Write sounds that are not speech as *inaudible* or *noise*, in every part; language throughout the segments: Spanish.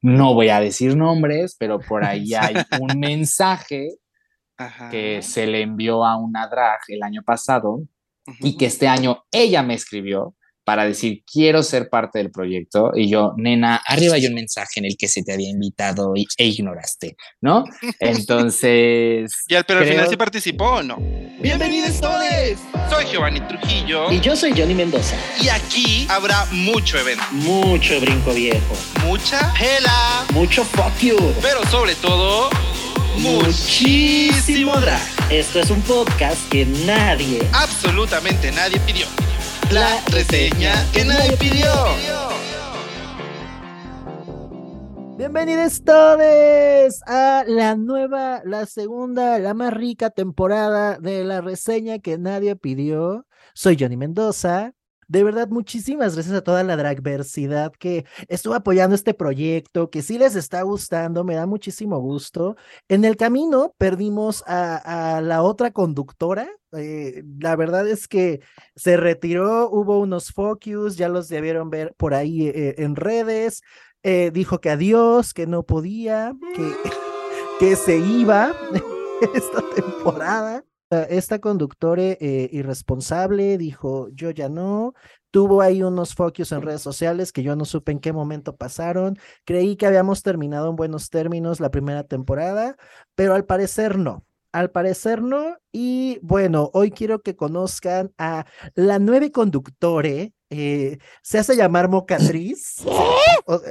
no voy a decir nombres, pero por *laughs* ahí hay un mensaje que se le envió a una drag el año pasado y que este año ella me escribió para decir, quiero ser parte del proyecto. Y yo, nena, arriba hay un mensaje en el que se te había invitado y, e ignoraste, ¿no? *laughs* Entonces... ¿Y al, pero al final sí participó o no? ¡Bienvenidos todos! Soy Giovanni Trujillo. Y yo soy Johnny Mendoza. Y aquí habrá mucho evento. Mucho brinco viejo. Mucha hela. Mucho fuck you. Pero sobre todo... Muchísimo drag. Esto es un podcast que nadie, absolutamente nadie pidió la reseña que nadie pidió. Bienvenidos todos a la nueva, la segunda, la más rica temporada de la reseña que nadie pidió. Soy Johnny Mendoza de verdad, muchísimas gracias a toda la dragversidad que estuvo apoyando este proyecto, que sí les está gustando, me da muchísimo gusto. En el camino perdimos a, la otra conductora. Eh, la verdad es que se retiró, hubo unos focus, ya los debieron ver por ahí eh, en redes. Eh, dijo que adiós, que no podía, que, *laughs* que se iba *laughs* esta temporada esta conductora eh, irresponsable dijo, yo ya no, tuvo ahí unos focus en redes sociales que yo no supe en qué momento pasaron, creí que habíamos terminado en buenos términos la primera temporada, pero al parecer no. Al parecer no. Y bueno, hoy quiero que conozcan a la nueve conductore. Eh, se hace llamar Mocatriz.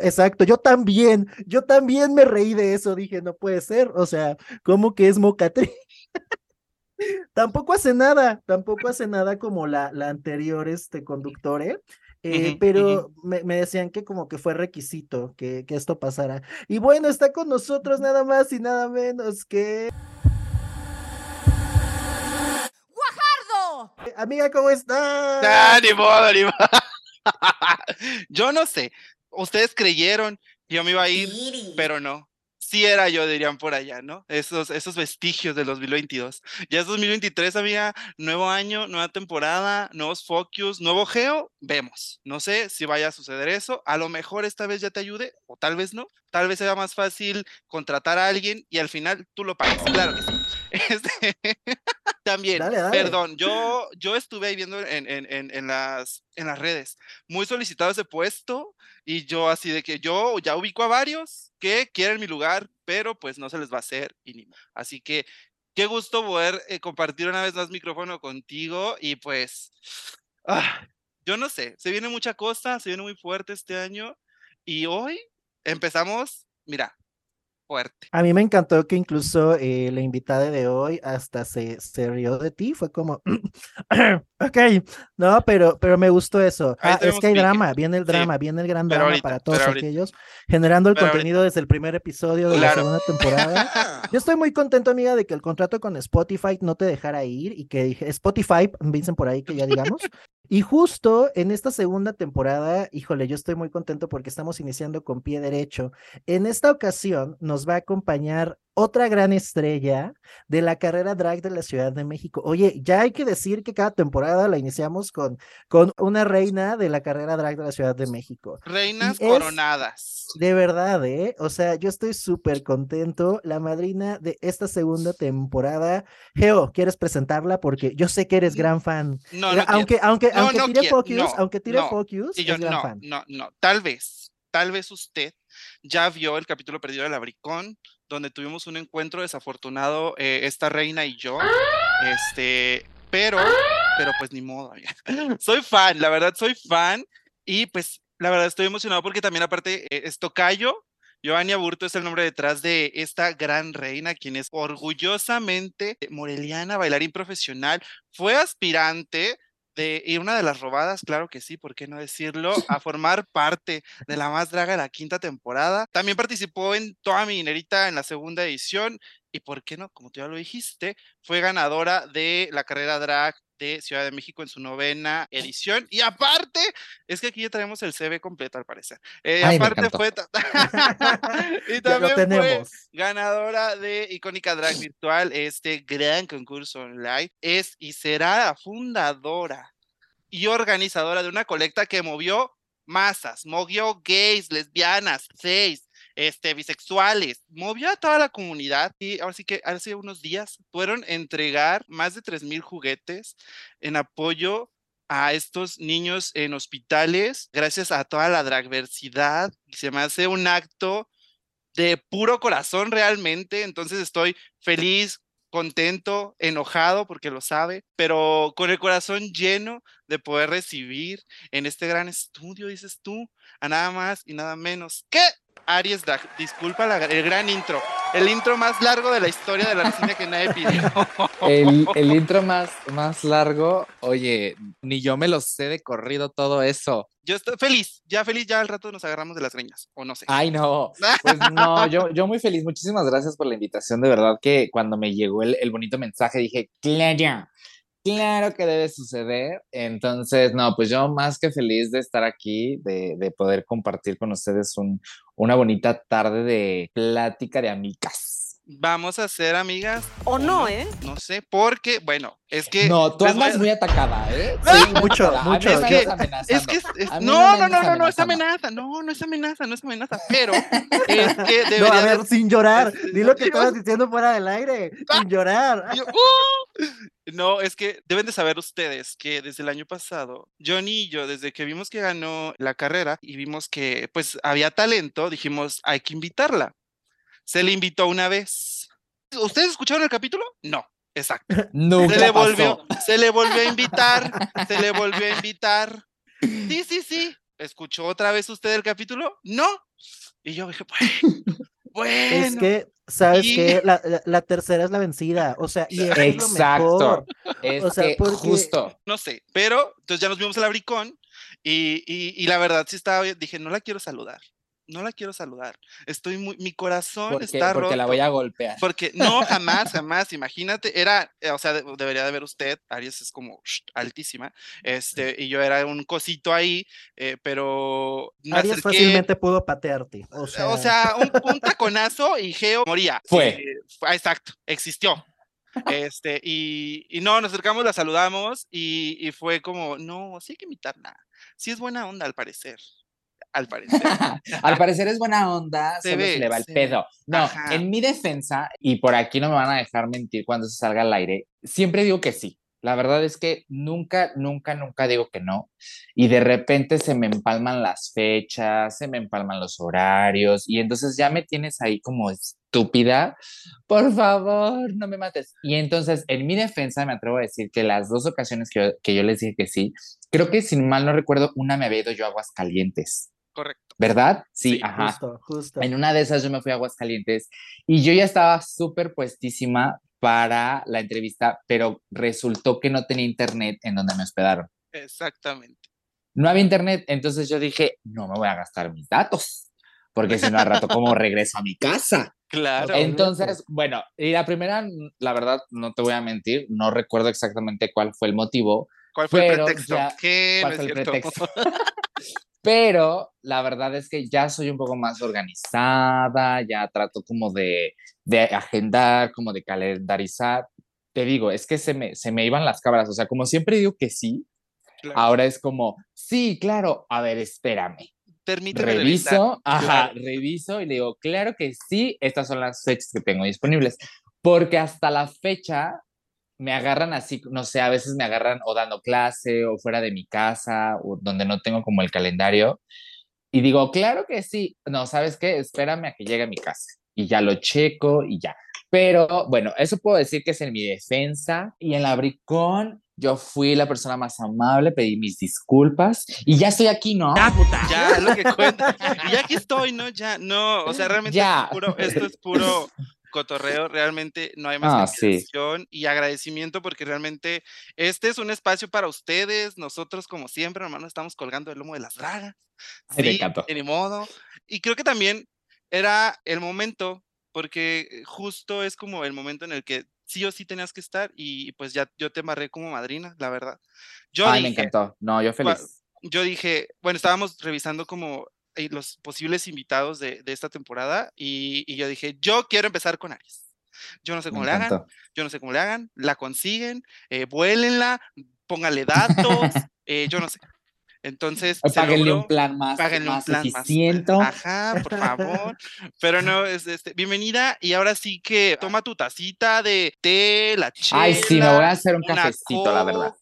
exacto, yo también, yo también me reí de eso. Dije, no puede ser. O sea, ¿cómo que es Mocatriz? *laughs* tampoco hace nada, tampoco hace nada como la, la anterior este conductor, ¿eh? eh pero me, decían que como que fue requisito que, que esto pasara. Y bueno, está con nosotros nada más y nada menos que... ¡Guajardo! Amiga, ¿cómo estás? Ah, ni modo, ni modo. *laughs* Yo no sé, ustedes creyeron, yo me iba a ir, pero no sí era yo, dirían por allá, ¿no? Esos, esos vestigios de 2022. Ya es 2023, había nuevo año, nueva temporada, nuevos focus, nuevo geo, vemos. No sé si vaya a suceder eso. A lo mejor esta vez ya te ayude, o tal vez no. Tal vez sea más fácil contratar a alguien y al final tú lo pagas. Claro que sí. *laughs* Este, también, perdón, yo, yo estuve viendo en, en, en, en, las, en las redes, muy solicitado ese puesto y yo así de que yo ya ubico a varios que quieren mi lugar, pero pues no se les va a hacer. Y Así que qué gusto poder eh, compartir una vez más micrófono contigo y pues, ah, yo no sé, se viene mucha cosa, se viene muy fuerte este año y hoy empezamos, mira, fuerte. A mí me encantó que incluso eh, la invitada de hoy hasta se, se rió de ti, fue como, *clears throat* ok, no, pero, pero me gustó eso. Ah, es que hay drama, viene el drama, viene el gran drama para todos aquellos, generando el contenido desde el primer episodio de la segunda temporada. *laughs* Yo estoy muy contento, amiga, de que el contrato con Spotify no te dejara ir y que dije, Spotify, dicen por ahí que ya digamos, y justo en esta segunda temporada, híjole, yo estoy muy contento porque estamos iniciando con pie derecho. En esta ocasión nos va a acompañar otra gran estrella de la carrera drag de la Ciudad de México. Oye, ya hay que decir que cada temporada la iniciamos con, con una reina de la carrera drag de la Ciudad de México. Reinas coronadas. De verdad, ¿eh? O sea, yo estoy súper contento. La madrina de esta segunda temporada. Geo, ¿quieres presentarla? Porque yo sé que eres gran fan. No, no. Aunque, aunque, aunque tire focus, aunque tire focus, es gran fan. No, no, tal vez, tal vez usted ya vio el capítulo perdido del Abricón donde tuvimos un encuentro desafortunado, eh, esta reina y yo. Este, pero, pero pues ni modo. *laughs* soy fan, la verdad, soy fan. Y pues, la verdad, estoy emocionado porque también, aparte, eh, es Tocayo. Giovanni Aburto es el nombre detrás de esta gran reina, quien es orgullosamente moreliana, bailarín profesional, fue aspirante y una de las robadas, claro que sí, ¿por qué no decirlo? *laughs* A formar parte de la más draga de la quinta temporada. También participó en Toda mi dinerita en la segunda edición y, ¿por qué no? Como tú ya lo dijiste, fue ganadora de la carrera drag de Ciudad de México en su novena edición. Y aparte, es que aquí ya tenemos el CV completo al parecer. Eh, aparte fue... *laughs* y también fue ganadora de Icónica Drag Virtual, este gran concurso online. Es y será fundadora y organizadora de una colecta que movió masas, movió gays, lesbianas, seis, este, bisexuales, movió a toda la comunidad y ahora sí que hace unos días fueron entregar más de 3.000 juguetes en apoyo a estos niños en hospitales, gracias a toda la dragversidad. Se me hace un acto de puro corazón realmente, entonces estoy feliz, contento, enojado porque lo sabe, pero con el corazón lleno de poder recibir en este gran estudio, dices tú, a nada más y nada menos que Aries Disculpa el gran intro. El intro más largo de la historia de la reseña que nadie pidió. *laughs* El, intro más, más largo, oye, ni yo me lo sé de corrido todo eso. Yo estoy feliz, ya feliz, ya al rato nos agarramos de las greñas, o no sé. Ay, no, *laughs* pues no, yo, yo muy feliz, muchísimas gracias por la invitación, de verdad que cuando me llegó el, el bonito mensaje dije, claro, claro que debe suceder. Entonces, no, pues yo más que feliz de estar aquí, de, de poder compartir con ustedes un, una bonita tarde de plática de amigas vamos a ser amigas. O no, ¿eh? No sé, porque, bueno, es que. No, tú andas muy atacada, ¿eh? *laughs* Sí, mucho, mucho. Es que, es que no, no, no, no, no, es amenaza. No, no es amenaza, no es amenaza. Pero *laughs* es que debería. No, a ver, sin llorar. *laughs* Di lo que estabas diciendo fuera del aire. Sin llorar. Uh, no, es que deben de saber ustedes que desde el año pasado, Johnny y yo, desde que vimos que ganó la carrera y vimos que pues había talento, dijimos, hay que invitarla. Se le invitó una vez. ¿Ustedes escucharon el capítulo? No. Exacto. *laughs* Nunca se le volvió, se le volvió a invitar, se le volvió a invitar. *laughs* Sí, sí, sí. ¿Escuchó otra vez usted el capítulo? No. Y yo dije, bueno. Es que, ¿sabes qué? La, tercera es la vencida. O sea, y Exacto. Es, o sea, justo. No sé, pero entonces ya nos vimos el abricón y, y, y la verdad sí estaba, dije, no la quiero saludar no la quiero saludar. Estoy muy, mi corazón está roto. Porque la voy a golpear. Porque no, jamás, *laughs* jamás. Imagínate, era, eh, o sea, debería de ver usted, Aries es como altísima, este, y yo era un cosito ahí, eh, pero. Aries fácilmente pudo patearte. O sea, o sea un, *laughs* un, taconazo y Geo moría. Fue. Eh, exacto, existió. Este, y, y, no, nos acercamos, la saludamos y, y fue como, no, sí hay que imitar nada. Sí es buena onda al parecer al parecer. *laughs* al parecer es buena onda, se, ve, se le va el pedo. No, en mi defensa, y por aquí no me van a dejar mentir cuando se salga al aire, siempre digo que sí. La verdad es que nunca, nunca, nunca digo que no. Y de repente se me empalman las fechas, se me empalman los horarios y entonces ya me tienes ahí como estúpida. Por favor, no me mates. Y entonces, en mi defensa, me atrevo a decir que las dos ocasiones que yo, que yo les dije que sí, creo que sin mal no recuerdo, una me había ido yo a Aguascalientes. Correcto. ¿Verdad? Sí, ajá. Justo, justo. En una de esas yo me fui a Aguascalientes y yo ya estaba súper puestísima para la entrevista, pero resultó que no tenía internet en donde me hospedaron. Exactamente. No había internet, entonces yo dije, no me voy a gastar mis datos, porque si no, al rato, ¿cómo regreso a mi casa? Claro. Entonces, bueno, y la primera, la verdad, no te voy a mentir, no recuerdo exactamente cuál fue el motivo. ¿Cuál fue el pretexto? ¿Cuál fue el pretexto? *laughs* pero la verdad es que ya soy un poco más organizada, ya trato como de, de agendar, como de calendarizar. Te digo, es que se me, se me iban las cabras, o sea, como siempre digo que sí, ahora es como, sí, claro, a ver, espérame. Permíteme reviso, ajá, reviso y le digo, claro que sí, estas son las fechas que tengo disponibles, porque hasta la fecha me agarran así, no sé, a veces me agarran o dando clase o fuera de mi casa o donde no tengo como el calendario. Y digo, claro que sí. No, ¿sabes qué? Espérame a que llegue a mi casa. Y ya lo checo y ya. Pero bueno, eso puedo decir que es en mi defensa. Y en la Bricón, yo fui la persona más amable, pedí mis disculpas y ya estoy aquí, ¿no? Ya, puta. Ya, *laughs* lo que cuenta. Y ya aquí estoy, ¿no? Ya, no. O sea, realmente ya. puro, esto es puro cotorreo, realmente no hay más ah, y agradecimiento porque realmente este es un espacio para ustedes, nosotros como siempre, hermano, estamos colgando el lomo de las dragas. Sí, de modo. Y creo que también era el momento, porque justo es como el momento en el que sí o sí tenías que estar y pues ya yo te amarré como madrina, la verdad. Yo Ay, me encantó. No, yo feliz. Yo dije, bueno, estábamos revisando como los posibles invitados de, de esta temporada y, y, yo dije, yo quiero empezar con Aries. Yo no sé cómo le hagan, yo no sé cómo le hagan, la consiguen, eh, vuélenla, póngale datos, *laughs* eh, yo no sé. Entonces, páguenle un plan más, más eficiente. ajá, por favor. Pero no, es este, bienvenida y ahora sí que toma tu tacita de té, la chela. Ay, sí, me voy a hacer un cafecito, la verdad.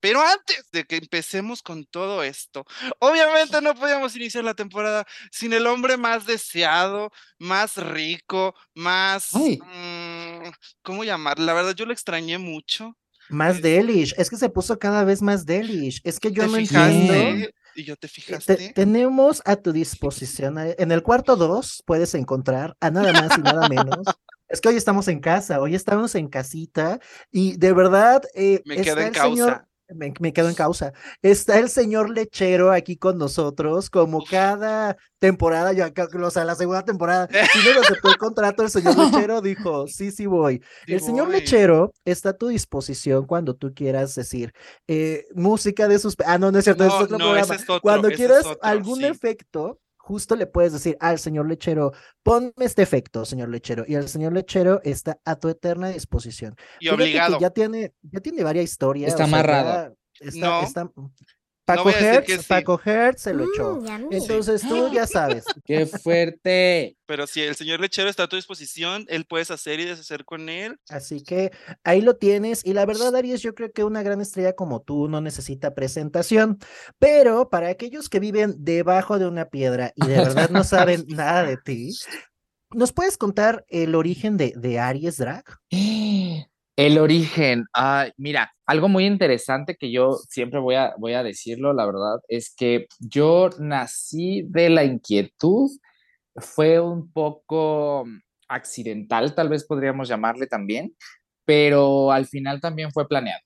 Pero antes de que empecemos con todo esto, obviamente no podíamos iniciar la temporada sin el hombre más deseado, más rico, más... Mm, ¿Cómo llamar? La verdad, yo lo extrañé mucho. Más delish, es que se puso cada vez más delish. Es que yo no entiendo. Y yo te fijaste. tenemos a tu disposición, eh, en el cuarto 2 puedes encontrar a nada más y nada menos. *laughs* es que hoy estamos en casa, hoy estamos en casita y de verdad. Eh, Me quedo en causa me, quedo en causa. Está el señor lechero aquí con nosotros, como cada temporada, yo o sea, la segunda temporada, *laughs* si aceptó el contrato, el señor *laughs* lechero dijo, sí, sí voy. el señor lechero está a tu disposición cuando tú quieras decir eh, música de sus... Ah, no, no es cierto, es otro programa. cuando quieras algún efecto, justo le puedes decir al señor lechero, ponme este efecto, señor lechero, y el señor lechero está a tu eterna disposición. Y obligado. ya tiene, ya tiene varias historias. Está amarrado. está, Paco, Hertz, Paco Hertz se lo echó. Mm, Entonces tú *gasps* ya sabes. Qué fuerte. Pero si el señor lechero está a tu disposición, él puedes hacer y deshacer con él. Así que ahí lo tienes. Y la verdad, Aries, yo creo que una gran estrella como tú no necesita presentación. Pero para aquellos que viven debajo de una piedra y de verdad no saben *laughs* nada de ti, ¿nos puedes contar el origen de, de Aries Drag? *gasps* *gasps* El origen, mira, algo muy interesante que yo siempre voy a, voy a decirlo, la verdad, es que yo nací de la inquietud, fue un poco accidental, tal vez podríamos llamarle también, pero al final también fue planeado.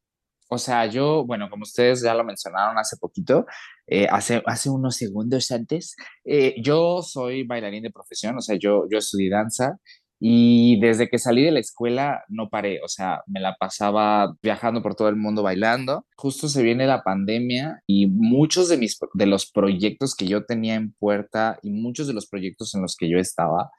O sea, yo, bueno, como ustedes ya lo mencionaron hace poquito, eh, hace, hace unos segundos antes, eh, yo soy bailarín de profesión, o sea, yo, yo estudié danza y desde que salí de la escuela no paré, o sea, me la pasaba viajando por todo el mundo bailando. Justo se viene la pandemia y muchos de, mis, de los proyectos que yo tenía en puerta y muchos de los proyectos en los que yo estaba,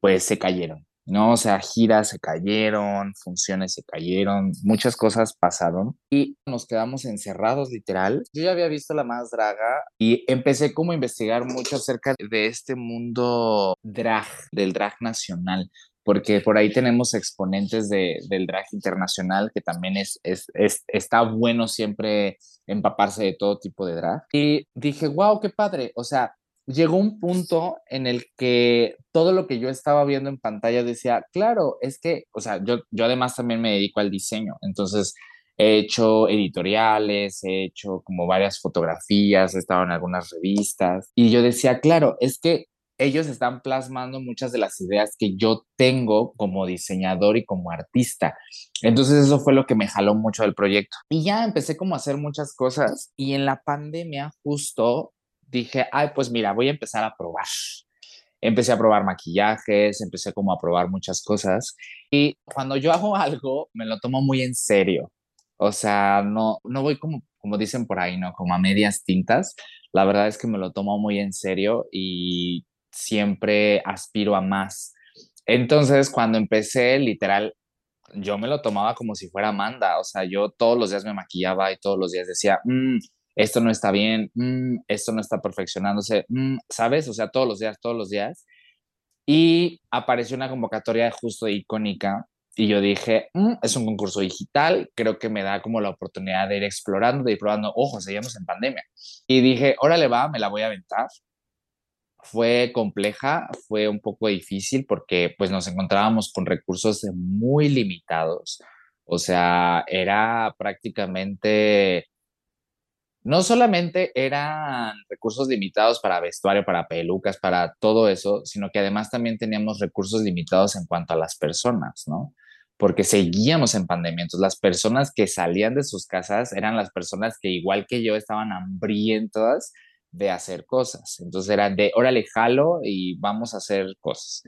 pues se cayeron. ¿No? O sea, giras se cayeron, funciones se cayeron, muchas cosas pasaron y nos quedamos encerrados literal. Yo ya había visto La Más Draga y empecé como a investigar mucho acerca de este mundo drag, del drag nacional porque por ahí tenemos exponentes de, del drag internacional, que también es, es, es, está bueno siempre empaparse de todo tipo de drag. Y dije, wow, qué padre. O sea, llegó un punto en el que todo lo que yo estaba viendo en pantalla decía, claro, es que, o sea, yo, yo además también me dedico al diseño, entonces he hecho editoriales, he hecho como varias fotografías, he estado en algunas revistas y yo decía, claro, es que ellos están plasmando muchas de las ideas que yo tengo como diseñador y como artista. Entonces eso fue lo que me jaló mucho del proyecto. Y ya empecé como a hacer muchas cosas y en la pandemia justo dije, ay, pues mira, voy a empezar a probar. Empecé a probar maquillajes, empecé como a probar muchas cosas y cuando yo hago algo me lo tomo muy en serio. O sea, no, no voy como, como dicen por ahí, ¿no? Como a medias tintas. La verdad es que me lo tomo muy en serio y siempre aspiro a más. Entonces, cuando empecé, literal, yo me lo tomaba como si fuera Amanda. O sea, yo todos los días me maquillaba y todos los días decía, mmm, esto no está bien, mm, esto no está perfeccionándose, mm, ¿sabes? O sea, todos los días, todos los días. Y apareció una convocatoria justo icónica y yo dije, mm, es un concurso digital, creo que me da como la oportunidad de ir explorando, de ir probando, ojo, seguimos en pandemia. Y dije, órale va, me la voy a aventar. Fue compleja, fue un poco difícil porque pues nos encontrábamos con recursos muy limitados. O sea, era prácticamente no solamente eran recursos limitados para vestuario, para pelucas, para todo eso, sino que además también teníamos recursos limitados en cuanto a las personas, ¿no? Porque seguíamos en pandemia. Entonces, las personas que salían de sus casas eran las personas que, igual que yo, estaban hambrientas de hacer cosas. Entonces, eran de, órale, jalo y vamos a hacer cosas.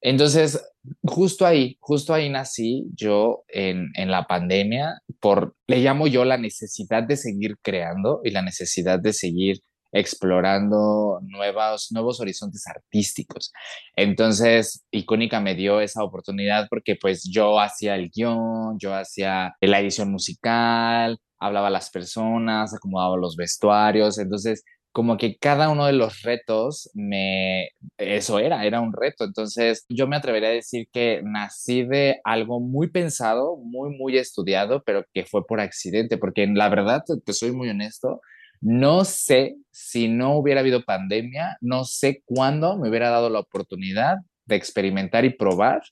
Entonces, justo ahí, justo ahí nací yo en, la pandemia, por, le llamo yo la necesidad de seguir creando y la necesidad de seguir explorando nuevos, nuevos horizontes artísticos. Entonces, Icónica me dio esa oportunidad porque pues yo hacía el guion, yo hacía la edición musical, hablaba a las personas, acomodaba los vestuarios, entonces como que cada uno de los retos me, eso era, era un reto. Entonces yo me atrevería a decir que nací de algo muy pensado, muy, muy estudiado, pero que fue por accidente, porque la verdad, te soy muy honesto, no sé si no hubiera habido pandemia, no sé cuándo me hubiera dado la oportunidad de experimentar y probar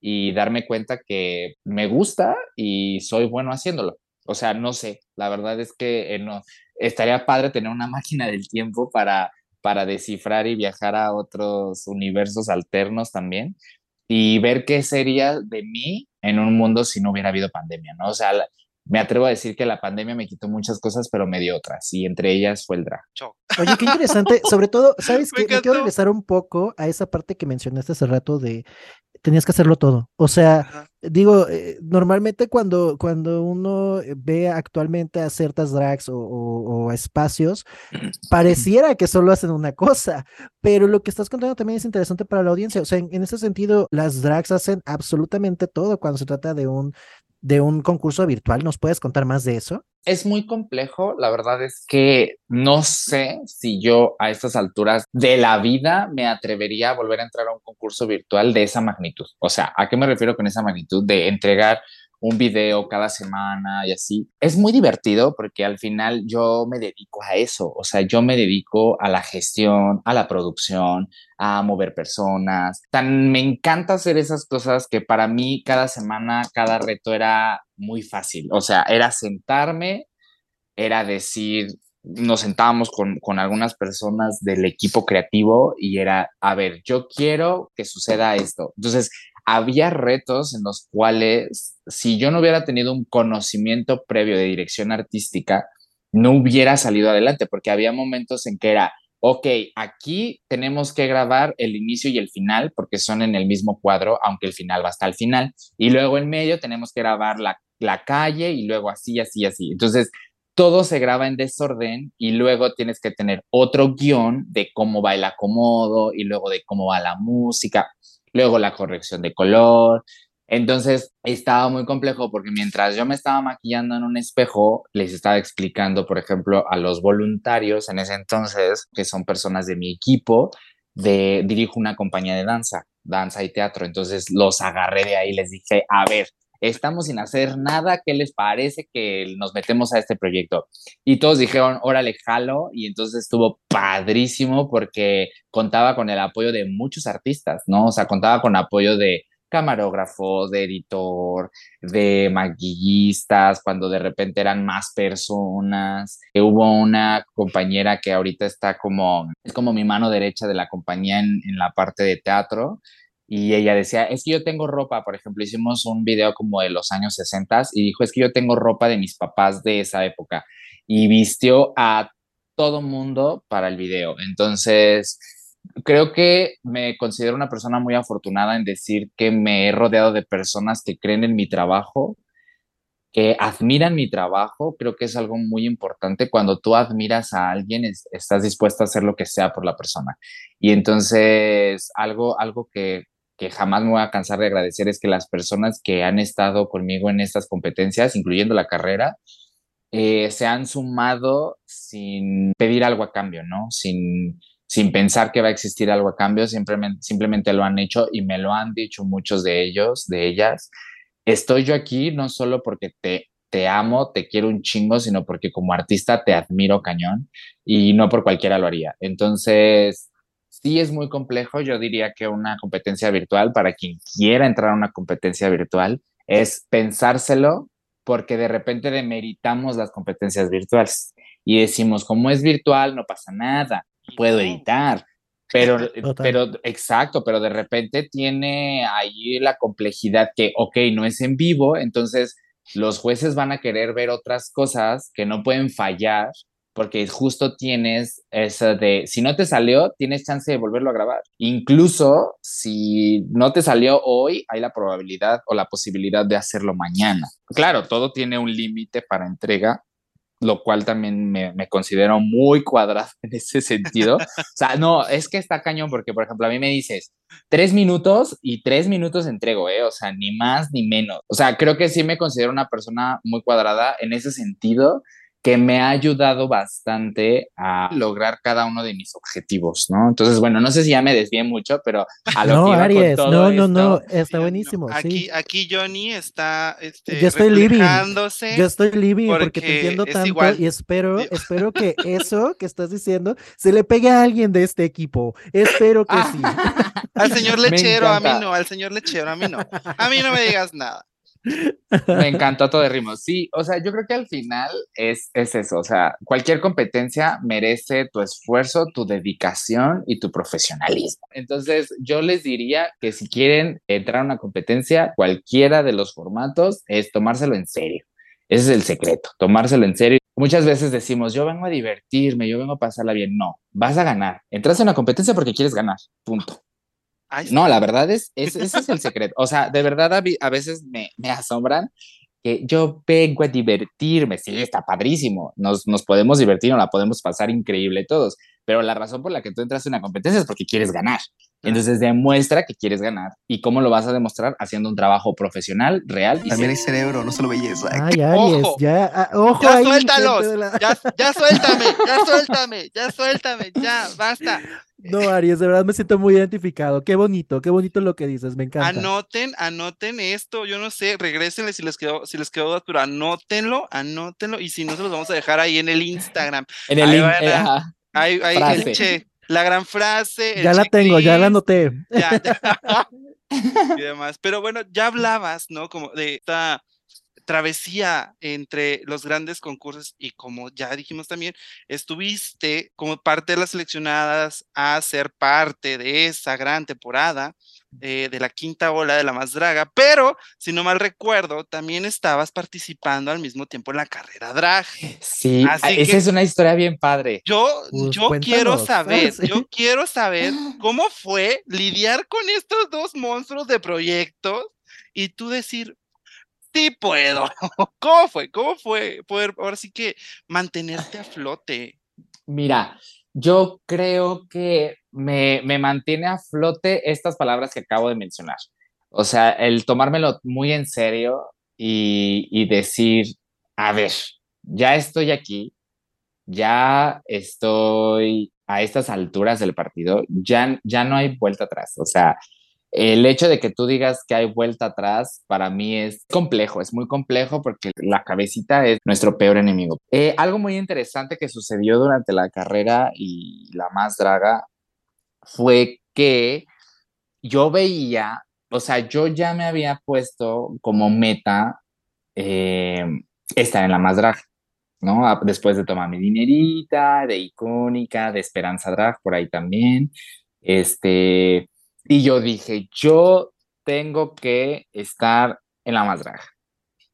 y darme cuenta que me gusta y soy bueno haciéndolo. O sea, no sé, la verdad es que eh, no, estaría padre tener una *laughs* máquina del tiempo para, para descifrar y viajar a otros universos alternos también y ver qué sería de mí en un mundo si no hubiera habido pandemia, ¿no? O sea, me atrevo a decir que la pandemia me quitó muchas cosas, pero me dio otras, y entre ellas fue el drag. Oye, qué interesante, sobre todo, *laughs* ¿sabes qué? Me quiero regresar un poco a esa parte que mencionaste hace rato de tenías que hacerlo todo. O sea, digo, eh, normalmente cuando, cuando uno ve actualmente a ciertas drags o, espacios, *clears throat* pareciera que solo hacen una cosa, pero lo que estás contando también es interesante para la audiencia. O sea, en, en ese sentido, las drags hacen absolutamente todo cuando se trata de un, de un concurso virtual. ¿Nos puedes contar más de eso? Es muy complejo, la verdad es que no sé si yo a estas alturas de la vida me atrevería a volver a entrar a un concurso virtual de esa magnitud. O sea, ¿a qué me refiero con esa magnitud? De entregar un video cada semana y así. Es muy divertido porque al final yo me dedico a eso, o sea, yo me dedico a la gestión, a la producción, a mover personas. Tan me encanta hacer esas cosas que para mí cada semana, cada reto era muy fácil, o sea, era sentarme, era decir, nos sentábamos con, con, algunas personas del equipo creativo y era, a ver, yo quiero que suceda esto. Entonces, había retos en los cuales si yo no hubiera tenido un conocimiento previo de dirección artística, no hubiera salido adelante, porque había momentos en que era, ok, aquí tenemos que grabar el inicio y el final, porque son en el mismo cuadro, aunque el final va hasta el final, y luego en medio tenemos que grabar la, la calle y luego así, así, así. Entonces, todo se graba en desorden y luego tienes que tener otro guion de cómo va el acomodo y luego de cómo va la música luego la corrección de color. Entonces estaba muy complejo porque mientras yo me estaba maquillando en un espejo, les estaba explicando, por ejemplo, a los voluntarios en ese entonces, que son personas de mi equipo, de dirijo una compañía de danza, danza y teatro. Entonces los agarré de ahí les dije, a ver, estamos sin hacer nada, ¿qué les parece que nos metemos a este proyecto? Y todos dijeron, órale, jalo, y entonces estuvo padrísimo porque contaba con el apoyo de muchos artistas, ¿no? O sea, contaba con apoyo de camarógrafos, de editor, de maquillistas, cuando de repente eran más personas. Hubo una compañera que ahorita está como, es como mi mano derecha de la compañía en la parte de teatro, y ella decía, es que yo tengo ropa, por ejemplo, hicimos un video como de los años 60 y dijo, es que yo tengo ropa de mis papás de esa época y vistió a todo mundo para el video. Entonces, creo que me considero una persona muy afortunada en decir que me he rodeado de personas que creen en mi trabajo, que admiran mi trabajo. Creo que es algo muy importante. Cuando tú admiras a alguien, estás dispuesto a hacer lo que sea por la persona. Y entonces, algo, algo que que jamás me voy a cansar de agradecer es que las personas que han estado conmigo en estas competencias, incluyendo la carrera, eh, se han sumado sin pedir algo a cambio, ¿no? Sin, sin pensar que va a existir algo a cambio, simplemente, simplemente lo han hecho y me lo han dicho muchos de ellos, de ellas. Estoy yo aquí no solo porque te, te amo, te quiero un chingo, sino porque como artista te admiro cañón y no por cualquiera lo haría. Entonces, sí es muy complejo. Yo diría que una competencia virtual, para quien quiera entrar a una competencia virtual, es pensárselo porque de repente demeritamos las competencias virtuales y decimos, como es virtual, no pasa nada, puedo editar. *laughs* Pero, pero, exacto, pero de repente tiene ahí la complejidad que, ok, no es en vivo, entonces los jueces van a querer ver otras cosas que no pueden fallar porque justo tienes esa de, si no te salió, tienes chance de volverlo a grabar. Incluso si no te salió hoy, hay la probabilidad o la posibilidad de hacerlo mañana. Claro, todo tiene un límite para entrega, lo cual también me, me considero muy cuadrado *laughs* en ese sentido. o sea, no, es que está cañón porque, por ejemplo, a mí me dices tres minutos y tres minutos entrego, ¿eh? O sea, ni más ni menos. O sea, creo que sí me considero una persona muy cuadrada en ese sentido que me ha ayudado bastante a lograr cada uno de mis objetivos, ¿no? Entonces, bueno, no sé si ya me desvié mucho, pero a lo no, que iba Aries, con todo no, no, no, está buenísimo. Aquí, sí. aquí Johnny está este, Yo estoy living. Yo estoy living porque, porque te entiendo tanto igual. y espero, espero que *laughs* eso que estás diciendo se le pegue a alguien de este equipo. Espero que sí. *laughs* Al señor *laughs* lechero, a mí no, al señor lechero, a mí no. A mí no me digas nada. Me *laughs* encantó todo de ritmo. Sí, o sea, yo creo que al final es, es eso. O sea, cualquier competencia merece tu esfuerzo, tu dedicación y tu profesionalismo. Entonces, yo les diría que si quieren entrar a una competencia, cualquiera de los formatos es tomárselo en serio. Ese es el secreto, tomárselo en serio. Muchas veces decimos, yo vengo a divertirme, yo vengo a pasarla bien. No, vas a ganar. Entras a una competencia porque quieres ganar. Punto. No, la verdad es, es- ese es el secreto. O sea, de verdad a, a veces me, me asombran que yo vengo a divertirme. Sí, está padrísimo. Nos, nos podemos divertir, nos la podemos pasar increíble todos. Pero la razón por la que tú entras en una competencia es porque quieres ganar. Entonces demuestra que quieres ganar. ¿Y cómo lo vas a demostrar? Haciendo un trabajo profesional, real y También hay cerebro, no solo belleza. Ay, *laughs* Aries, Ojo. ya, ah, ojo Ya ahí, suéltalos. la- Ya, ya *laughs* suéltame, ya suéltame, ya suéltame, ya, basta. No, Aries, de verdad me siento muy identificado. Qué bonito, qué bonito lo que dices, me encanta. Anoten, anoten esto, yo no sé, regrésenle si les quedó, si les quedó duda, pero anótenlo, anótenlo, y si no se los vamos a dejar ahí en el Instagram. En el Ahí Ahí, ahí el che, la gran frase. el ya la tengo, ya la anoté. ya, ya. *laughs* y demás. Pero bueno, ya hablabas, ¿no? Como de esta travesía entre los grandes concursos y como ya dijimos también, estuviste como parte de las seleccionadas a ser parte de esa gran temporada eh, de la quinta ola de la más draga, pero si no mal recuerdo, también estabas participando al mismo tiempo en la carrera drag. Sí, Así esa que- es una historia bien padre. Yo, Pues, yo quiero saber, *laughs* yo quiero saber *gasps* cómo fue lidiar con estos dos monstruos de proyectos y tú decir, sí puedo. *laughs* ¿Cómo fue? ¿Cómo fue poder ahora sí que mantenerte a flote? Mira, yo creo que me, me mantiene a flote estas palabras que acabo de mencionar. O sea, el tomármelo muy en serio y, y decir, a ver, ya estoy aquí, ya estoy a estas alturas del partido, ya, ya no hay vuelta atrás. O sea, el hecho de que tú digas que hay vuelta atrás, para mí es complejo, es muy complejo porque la cabecita es nuestro peor enemigo. Eh, algo muy interesante que sucedió durante la carrera y la más draga fue que yo veía, o sea, yo ya me había puesto como meta eh, estar en la más drag, ¿no? Después de tomar mi dinerita, de icónica, de Esperanza Drag, por ahí también. Este, y yo dije, yo tengo que estar en la más drag.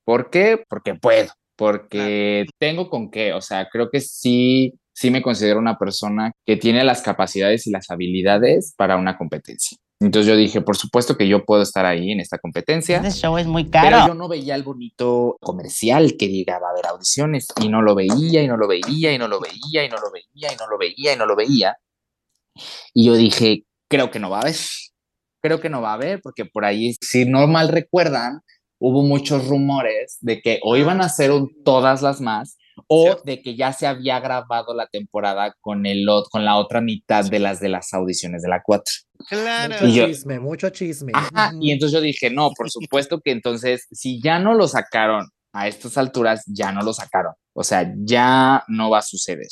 ¿Por qué? Porque puedo, porque tengo con qué, o sea, creo que sí, sí me considero una persona que tiene las capacidades y las habilidades para una competencia. Entonces yo dije, por supuesto que yo puedo estar ahí en esta competencia, Este show es muy pero caro. yo no veía el bonito comercial que diga va a haber audiciones y no lo veía y no lo veía y no lo veía y no lo veía y no lo veía y no lo veía. Y yo dije, creo que no va a haber, creo que no va a haber porque por ahí, si no mal recuerdan, hubo muchos rumores de que o iban a hacer un todas las más o de que ya se había grabado la temporada con, el, con la otra mitad de las de las audiciones de la 4. Claro. Mucho yo- chisme, mucho chisme. Ajá, y entonces yo dije, no, por *laughs* supuesto que entonces, si ya no lo sacaron a estas alturas, ya no lo sacaron. O sea, ya no va a suceder.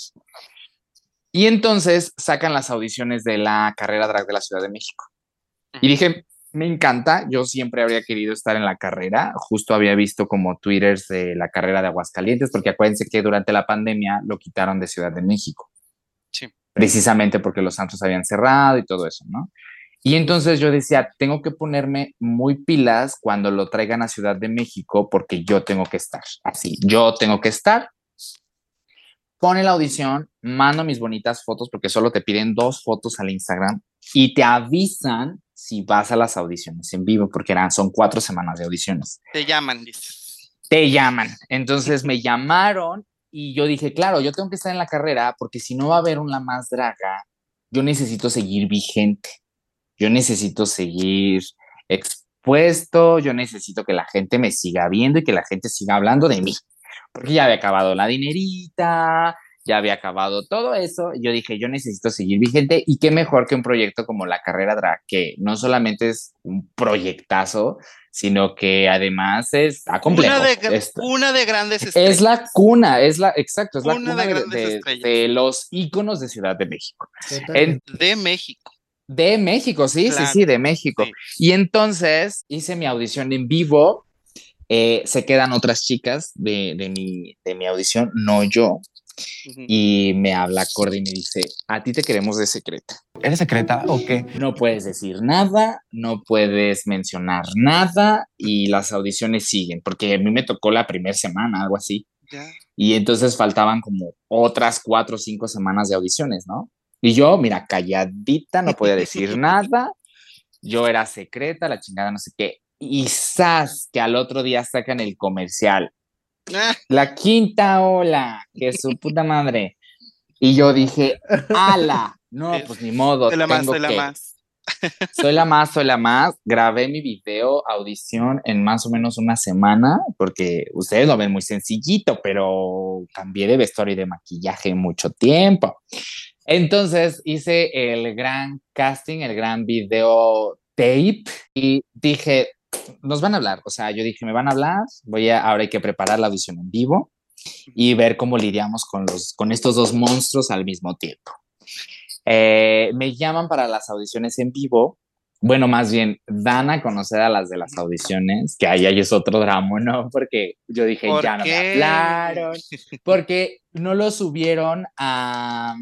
Y entonces sacan las audiciones de la carrera drag de la Ciudad de México. Y dije, me encanta, yo siempre habría querido estar en la carrera, justo había visto como twitters de la carrera de Aguascalientes, porque acuérdense que durante la pandemia lo quitaron de Ciudad de México. Sí. Precisamente porque los santos habían cerrado y todo eso, ¿no? Y entonces yo decía, tengo que ponerme muy pilas cuando lo traigan a Ciudad de México porque yo tengo que estar así, yo tengo que estar. Pone la audición, mando mis bonitas fotos porque solo te piden dos fotos al Instagram y te avisan si vas a las audiciones en vivo porque eran, son cuatro semanas de audiciones Te llaman, dices. te llaman. Entonces me llamaron y yo dije, claro, yo tengo que estar en la carrera porque si no va a haber una más draga, yo necesito seguir vigente, yo necesito seguir expuesto, yo necesito que la gente me siga viendo y que la gente siga hablando de mí, porque ya había acabado la dinerita, ya había acabado todo eso. Yo dije, yo necesito seguir vigente y qué mejor que un proyecto como la carrera drag, que no solamente es un proyectazo, sino que además es a complejo. Una de, una de grandes estrellas. Es la cuna, es la, exacto, es la cuna de, de, los íconos de Ciudad de México. de México. De México, sí, sí, sí, de México. Y entonces hice mi audición en vivo. Eh, se quedan otras chicas de, de, mi, de mi audición, no yo. Y me habla Cordy y me dice, a ti te queremos de secreta. ¿Eres secreta o qué? No puedes decir nada, no puedes mencionar nada y las audiciones siguen, porque a mí me tocó la primera semana, algo así. Y entonces faltaban como otras cuatro o cinco semanas de audiciones, ¿no? Y yo, mira, calladita, no podía decir *laughs* nada. Yo era secreta, la chingada, no sé qué. Y sas, que al otro día sacan el comercial la quinta ola, que su puta madre. Y yo dije, ala, no, pues ni modo. Soy la más, soy la más. *laughs* Soy la más, soy la más. Grabé mi video audición en más o menos una semana, porque ustedes lo ven muy sencillito, pero cambié de vestuario y de maquillaje mucho tiempo. Entonces hice el gran casting, el gran video tape y dije, nos van a hablar, o sea, yo dije, me van a hablar, voy a, ahora hay que preparar la audición en vivo y ver cómo lidiamos con, los, con estos dos monstruos al mismo tiempo. Eh, me llaman para las audiciones en vivo, bueno, más bien dan a conocer a las de las audiciones, que ahí, ahí es otro drama, ¿no? Porque yo dije, ya no me hablaron, *laughs* porque no lo subieron a,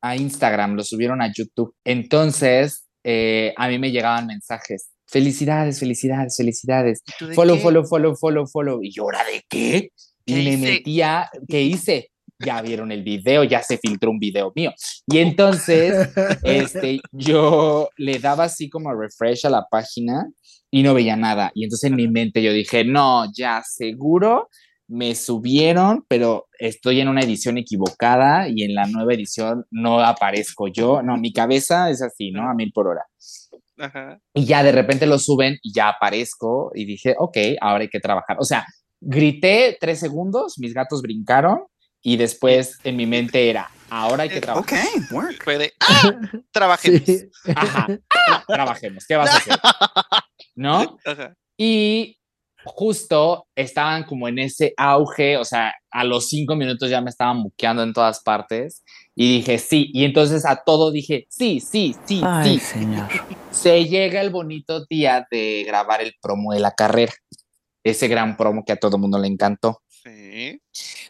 a Instagram, lo subieron a YouTube. Entonces, eh, a mí me llegaban mensajes felicidades, felicidades, felicidades. Follow, follow, follow, follow, follow. Y ¿ahora de qué? Y me metía, ¿qué hice? Ya vieron el video, ya se filtró un video mío. Y entonces, *laughs* este, yo le daba así como refresh a la página y no veía nada. Y entonces en mi mente yo dije, no, ya seguro me subieron, pero estoy en una edición equivocada y en la nueva edición no aparezco yo. No, mi cabeza es así, ¿no? A mil por hora. Y ya de repente lo suben y ya aparezco y dije, ok, ahora hay que trabajar. O sea, grité tres segundos, mis gatos brincaron y después en mi mente era, ahora hay que trabajar. Ok, work. Puede, *laughs* ¡ah! trabajemos. Ah, *laughs* trabajemos. ¿Qué vas a hacer? ¿No? Y justo estaban como en ese auge, o sea, a los cinco minutos ya me estaban buqueando en todas partes y dije sí, y entonces a todo dije sí, sí, sí, Ay, sí. señor. *laughs* Se llega el bonito día de grabar el promo de la carrera, ese gran promo que a todo el mundo le encantó. Sí.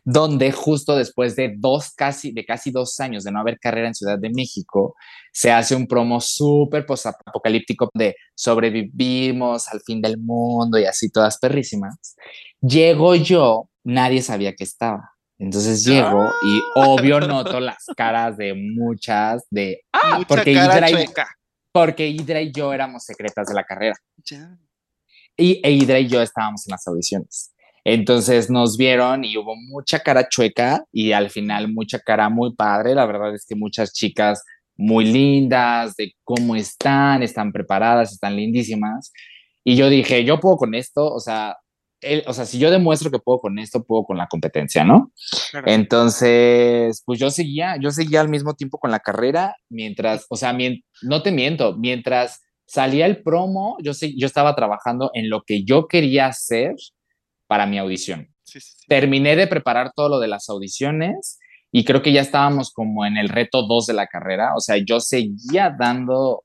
Donde justo después de dos, casi, de casi dos años de no haber carrera en Ciudad de México, se hace un promo súper apocalíptico de sobrevivimos al fin del mundo y así todas perrísimas. Llego yo, nadie sabía que estaba. Entonces llego y Ah. obvio noto las caras de muchas de ah, Mucha porque Hydra, y, porque Hydra y yo éramos secretas de la carrera Ya. y e y yo estábamos en las audiciones. Entonces nos vieron y hubo mucha cara chueca y al final mucha cara muy padre. La verdad es que muchas chicas muy lindas, de cómo están, están preparadas, están lindísimas. Y yo dije, yo puedo con esto, o sea, el- o sea, si yo demuestro que puedo con esto, puedo con la competencia, ¿no? Claro. Entonces, pues yo seguía, yo seguía al mismo tiempo con la carrera, mientras, o sea, mien- no te miento, mientras salía el promo, yo, yo estaba trabajando en lo que yo quería hacer para mi audición. Sí, sí, sí. Terminé de preparar todo lo de las audiciones y creo que ya estábamos como en el reto 2 de la carrera, o sea, yo seguía dando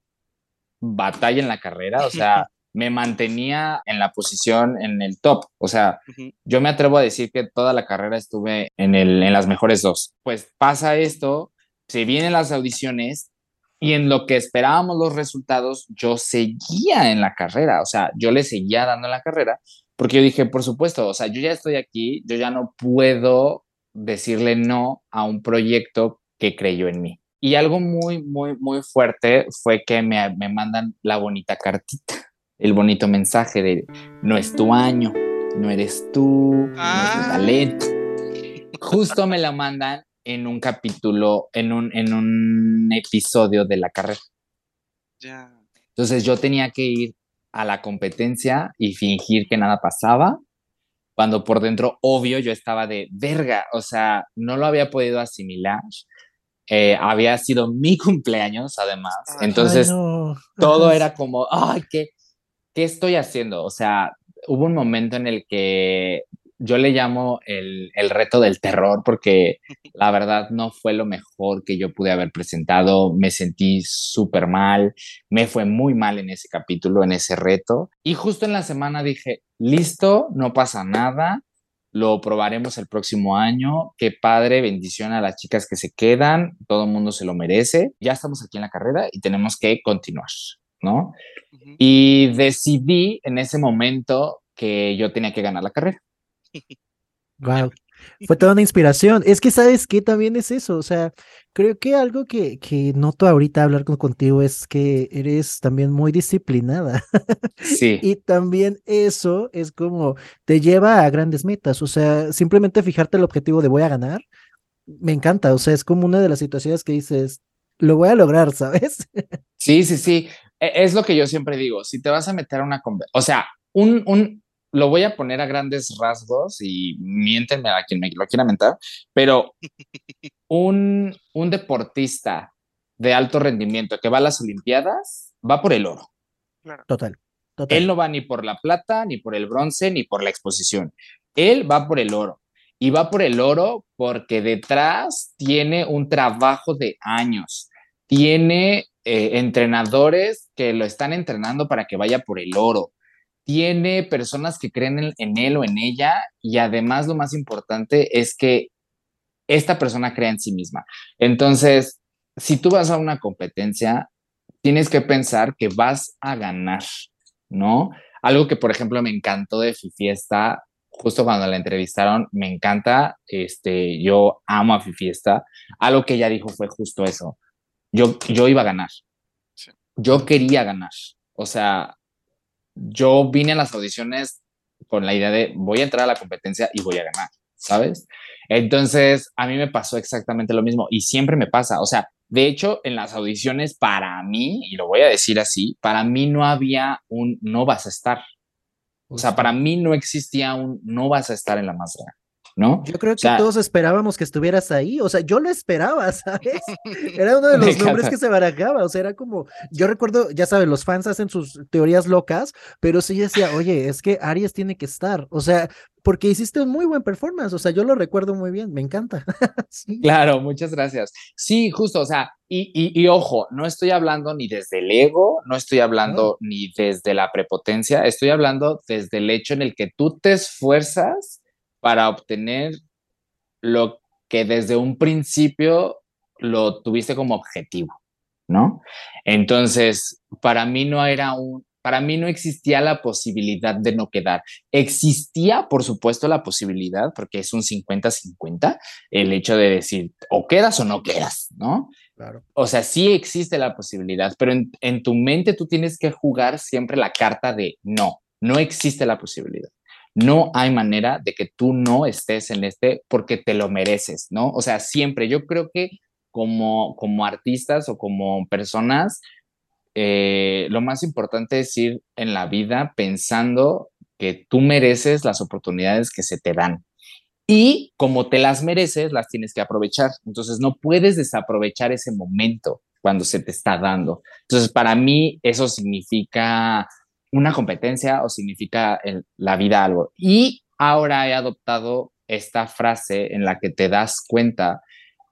batalla en la carrera, o sea, *laughs* me mantenía en la posición en el top, o sea, yo me atrevo a decir que toda la carrera estuve en, el, en las mejores dos. Pues pasa esto, se vienen las audiciones y en lo que esperábamos los resultados, yo seguía en la carrera, o sea, yo le seguía dando en la carrera, porque yo dije, por supuesto, o sea, yo ya estoy aquí, yo ya no puedo decirle no a un proyecto que creyó en mí. Y algo muy, muy, muy fuerte fue que me, me mandan la bonita cartita, el bonito mensaje de no es tu año, no eres tú, no es tu Ah. talento. justo me la mandan en un capítulo, en un, en un episodio de la carrera. Ya. Entonces yo tenía que ir a la competencia y fingir que nada pasaba, cuando por dentro, obvio, yo estaba de verga, o sea, no lo había podido asimilar. Eh, había sido mi *laughs* cumpleaños, además. Entonces, todo era como, ay, ¿qué, ¿qué estoy haciendo? O sea, hubo un momento en el que yo le llamo el, el, reto del terror porque *laughs* la verdad no fue lo mejor que yo pude haber presentado. Me sentí súper mal, me fue muy mal en ese capítulo, en ese reto. Y justo en la semana dije, listo, no pasa nada, lo probaremos el próximo año. Qué padre, bendición a las chicas que se quedan, todo el mundo se lo merece. Ya estamos aquí en la carrera y tenemos que continuar, ¿no? Y decidí en ese momento que yo tenía que ganar la carrera. *laughs* Wow. Fue toda una inspiración. Es que sabes que también es eso. O sea, creo que algo que, que noto ahorita hablar con, contigo es que eres también muy disciplinada. Sí. *laughs* y también eso es como te lleva a grandes metas. O sea, simplemente fijarte el objetivo de voy a ganar. Me encanta. O sea, es como una de las situaciones que dices, lo voy a lograr, *laughs* ¿sabes? Sí, sí, sí. E, es lo que yo siempre digo. Si te vas a meter a una. O sea, un, un, lo voy a poner a grandes rasgos y miéntenme a quien me lo quiera mentar, pero un, un deportista de alto rendimiento que va a las Olimpiadas va por el oro. Total, Él no va ni por la plata, ni por el bronce, ni por la exposición. Él va por el oro. Y va por el oro porque detrás tiene un trabajo de años. Tiene eh, entrenadores que lo están entrenando para que vaya por el oro tiene personas que creen en, él o en ella y además lo más importante es que esta persona crea en sí misma. Entonces, si tú vas a una competencia, tienes que pensar que vas a ganar, ¿no? Algo que, por ejemplo, me encantó de Fifiesta, justo cuando la entrevistaron, me encanta, este, yo amo a Fifiesta, algo que ella dijo fue justo eso, yo, yo iba a ganar, yo quería ganar, o sea, yo vine a las audiciones con la idea de voy a entrar a la competencia y voy a ganar, ¿sabes? Entonces, a mí me pasó exactamente lo mismo y siempre me pasa, o sea, de hecho, en las audiciones para mí, y lo voy a decir así, para mí no había un no vas a estar. O sea, para mí no existía un no vas a estar en la más ¿no? Yo creo que todos esperábamos que estuvieras ahí, o sea, yo lo esperaba, *laughs* ¿sabes? Era uno de los nombres que se barajaba, o sea, era como, yo recuerdo, ya sabes, los fans hacen sus teorías locas, pero sí decía, oye, es que Aries tiene que estar, o sea, porque hiciste un muy buen performance, o sea, yo lo recuerdo muy bien, me encanta. *laughs* Claro, muchas gracias. Sí, justo, o sea, y, y, ojo, no estoy hablando ni desde el ego, no estoy hablando ni desde la prepotencia, estoy hablando desde el hecho en el que tú te esfuerzas para obtener lo que desde un principio lo tuviste como objetivo, ¿no? Entonces, para mí no era un, para mí no existía la posibilidad de no quedar. Existía, por supuesto, la posibilidad, porque es un 50-50, el hecho de decir, o quedas o no quedas, ¿no? Claro. O sea, sí existe la posibilidad, pero en, en tu mente tú tienes que jugar siempre la carta de no, no existe la posibilidad no hay manera de que tú no estés en este porque te lo mereces, ¿no? O sea, siempre yo creo que como, como artistas o como personas, eh, lo más importante es ir en la vida pensando que tú mereces las oportunidades que se te dan. Y como te las mereces, las tienes que aprovechar. Entonces no puedes desaprovechar ese momento cuando se te está dando. Entonces, para mí eso significa una competencia o significa la vida algo. Y ahora he adoptado esta frase en la que te das cuenta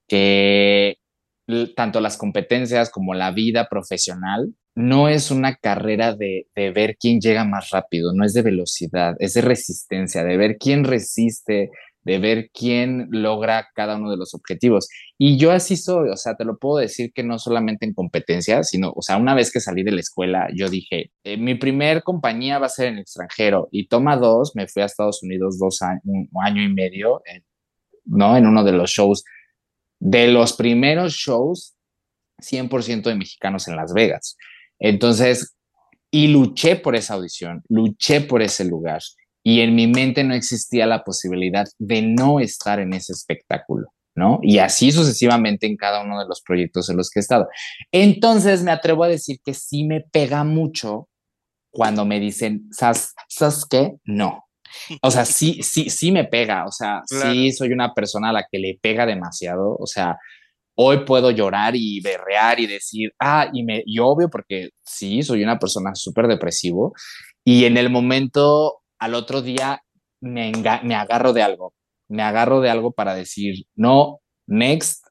que tanto las competencias como la vida profesional no es una carrera de, de, ver quién llega más rápido, no es de velocidad, es de resistencia, de ver quién resiste, de ver quién logra cada uno de los objetivos. Y yo así soy, o sea, te lo puedo decir que no solamente en competencias, sino, o sea, una vez que salí de la escuela, yo dije, eh, mi primer compañía va a ser en el extranjero y toma dos, me fui a Estados Unidos dos años, un año y medio, ¿no? En uno de los shows, de los primeros shows, 100% de mexicanos en Las Vegas. Entonces, y luché por esa audición, luché por ese lugar y en mi mente no existía la posibilidad de no estar en ese espectáculo. ¿no? Y así sucesivamente en cada uno de los proyectos en los que he estado. Entonces me atrevo a decir que sí me pega mucho cuando me dicen, ¿sabes, qué? No. O sea, sí, sí, sí me pega. O sea, sí soy una persona a la que le pega demasiado. O sea, hoy puedo llorar y berrear y decir, ah, y, me, y obvio porque sí, soy una persona súper depresivo. Y en el momento, al otro día, me, me agarro de algo me agarro de algo para decir, no, next,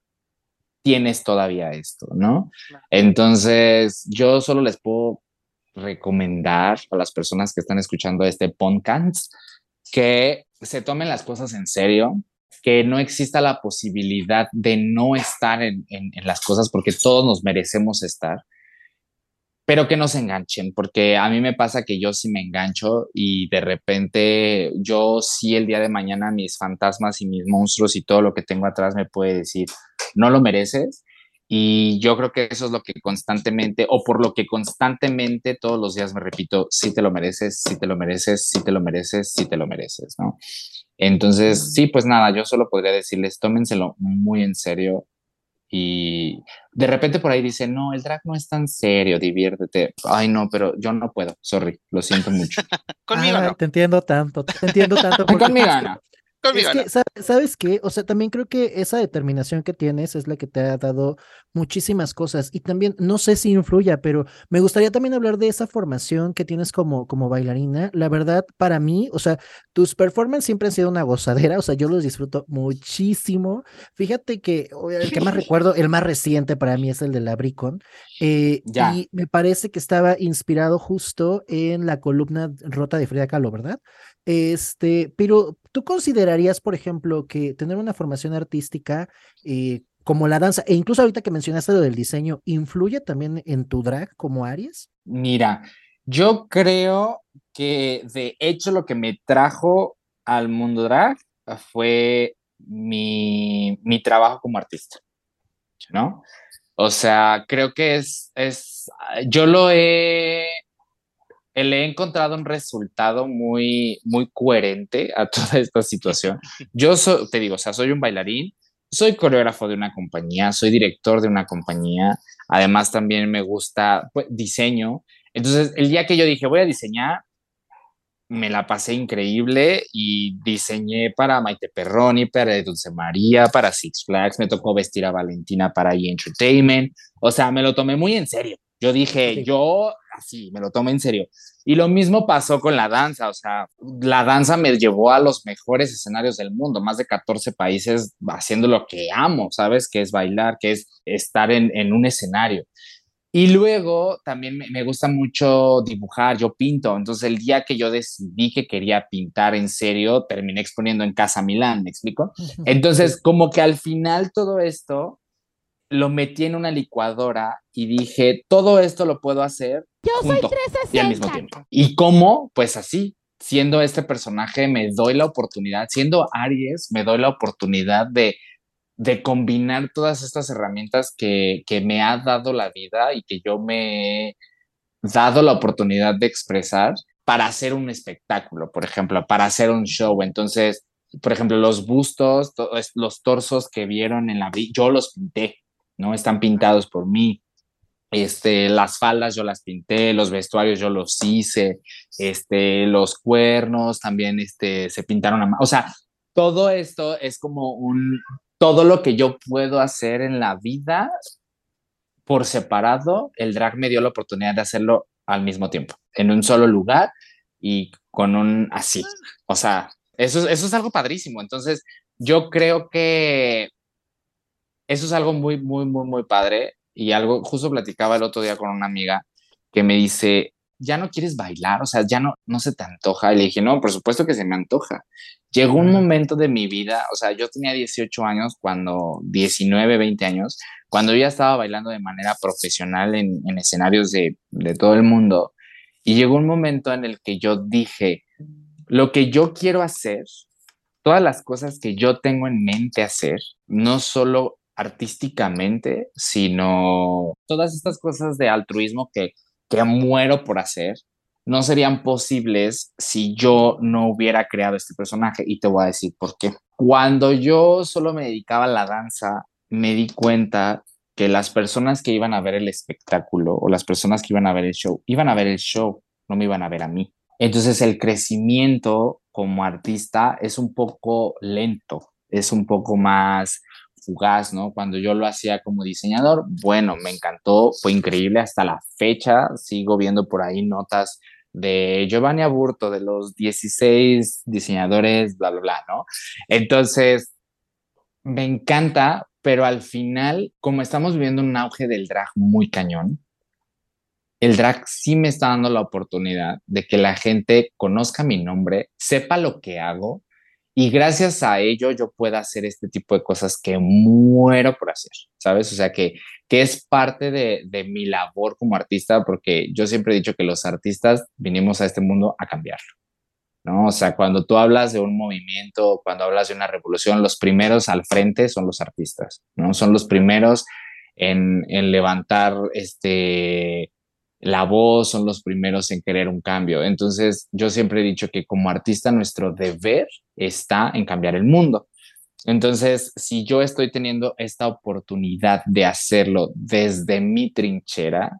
tienes todavía esto, ¿no? Entonces, yo solo les puedo recomendar a las personas que están escuchando este podcast que se tomen las cosas en serio, que no exista la posibilidad de no estar en, en, en las cosas porque todos nos merecemos estar pero que no se enganchen, porque a mí me pasa que yo sí me engancho y de repente yo sí el día de mañana mis fantasmas y mis monstruos y todo lo que tengo atrás me puede decir, no lo mereces. Y yo creo que eso es lo que constantemente, o por lo que constantemente todos los días me repito, sí te lo mereces, sí te lo mereces, sí te lo mereces, sí te lo mereces, ¿no? Entonces, sí, pues nada, yo solo podría decirles, tómenselo muy en serio, y de repente por ahí dice, no, el drag no es tan serio, diviértete. Ay, no, pero yo no puedo, sorry, lo siento mucho. *laughs* Conmigo ah, Te entiendo tanto, te entiendo tanto. *laughs* Conmigo *laughs* no. Es que, ¿sabes qué? O sea, también creo que esa determinación que tienes es la que te ha dado muchísimas cosas y también, no sé si influya, pero me gustaría también hablar de esa formación que tienes como, como bailarina. La verdad, para mí, o sea, tus performances siempre han sido una gozadera, o sea, yo los disfruto muchísimo. Fíjate que el que más *laughs* recuerdo, el más reciente para mí es el de la Bricon, eh, y me parece que estaba inspirado justo en la columna rota de Frida Kahlo, ¿verdad? Este, pero ¿tú considerarías, por ejemplo, que tener una formación artística eh, como la danza, e incluso ahorita que mencionaste lo del diseño, influye también en tu drag como Aries? Mira, yo creo que de hecho lo que me trajo al mundo drag fue mi, mi trabajo como artista, ¿no? O sea, creo que es, es, yo lo he le he encontrado un resultado muy, muy coherente a *laughs* toda esta situación. Yo te digo, o sea, soy un bailarín, soy coreógrafo de una compañía, soy director de una compañía, además también me gusta pues, diseño. Entonces, el día que yo dije, voy a diseñar, me la pasé increíble y diseñé para Maite Perroni, para Dulce María, para Six Flags, me tocó vestir a Valentina para E! Entertainment, o sea, me lo tomé muy en serio. Yo dije, yo así, me lo tomo en serio. Y lo mismo pasó con la danza, o sea, la danza me llevó a los mejores escenarios del mundo, más de 14 países haciendo lo que amo, ¿sabes? Que es bailar, que es estar en, en un escenario. Y luego también me, me, gusta mucho dibujar, yo pinto, entonces el día que yo decidí que quería pintar en serio, terminé exponiendo en Casa Milán, ¿me explico? Entonces, como que al final todo esto lo metí en una licuadora y dije, todo esto lo puedo hacer Yo junto soy 360. y al mismo tiempo. ¿Y cómo? Pues así, siendo este personaje, me doy la oportunidad, siendo Aries, me doy la oportunidad de, de combinar todas estas herramientas que, que me ha dado la vida y que yo me he dado la oportunidad de expresar para hacer un espectáculo, por ejemplo, para hacer un show. Entonces, por ejemplo, los bustos, los torsos que vieron en la yo los pinté. ¿No? Están pintados por mí. Este, las faldas yo las pinté, los vestuarios yo los hice, este, los cuernos también este, se pintaron a O sea, todo esto es como un, todo lo que yo puedo hacer en la vida por separado, el drag me dio la oportunidad de hacerlo al mismo tiempo, en un solo lugar y con un así. O sea, eso, eso es algo padrísimo. Entonces, yo creo que eso es algo muy, muy, muy, muy padre. Y algo, justo platicaba el otro día con una amiga que me dice, ya no quieres bailar, o sea, ya no, no se te antoja. Y le dije, no, por supuesto que se me antoja. Llegó un momento de mi vida, o sea, yo tenía 18 años cuando, 19, 20 años, cuando yo ya estaba bailando de manera profesional en, en escenarios de, de todo el mundo. Y llegó un momento en el que yo dije, lo que yo quiero hacer, todas las cosas que yo tengo en mente hacer, no solo artísticamente, sino todas estas cosas de altruismo que, que muero por hacer, no serían posibles si yo no hubiera creado este personaje y te voy a decir por qué. Cuando yo solo me dedicaba a la danza, me di cuenta que las personas que iban a ver el espectáculo o las personas que iban a ver el show, iban a ver el show, no me iban a ver a mí. Entonces el crecimiento como artista es un poco lento, es un poco más fugaz, ¿no? Cuando yo lo hacía como diseñador, bueno, me encantó, fue increíble hasta la fecha, sigo viendo por ahí notas de Giovanni Aburto, de los 16 diseñadores, bla, bla, bla, ¿no? Entonces, me encanta, pero al final, como estamos viviendo un auge del drag muy cañón, el drag sí me está dando la oportunidad de que la gente conozca mi nombre, sepa lo que hago y gracias a ello yo pueda hacer este tipo de cosas que muero por hacer, ¿sabes? O sea, que, que es parte de, de mi labor como artista, porque yo siempre he dicho que los artistas vinimos a este mundo a cambiarlo, ¿no? O sea, cuando tú hablas de un movimiento, cuando hablas de una revolución, los primeros al frente son los artistas, ¿no? Son los primeros en, en levantar este la voz, son los primeros en querer un cambio. Entonces, yo siempre he dicho que como artista nuestro deber está en cambiar el mundo. Entonces, si yo estoy teniendo esta oportunidad de hacerlo desde mi trinchera,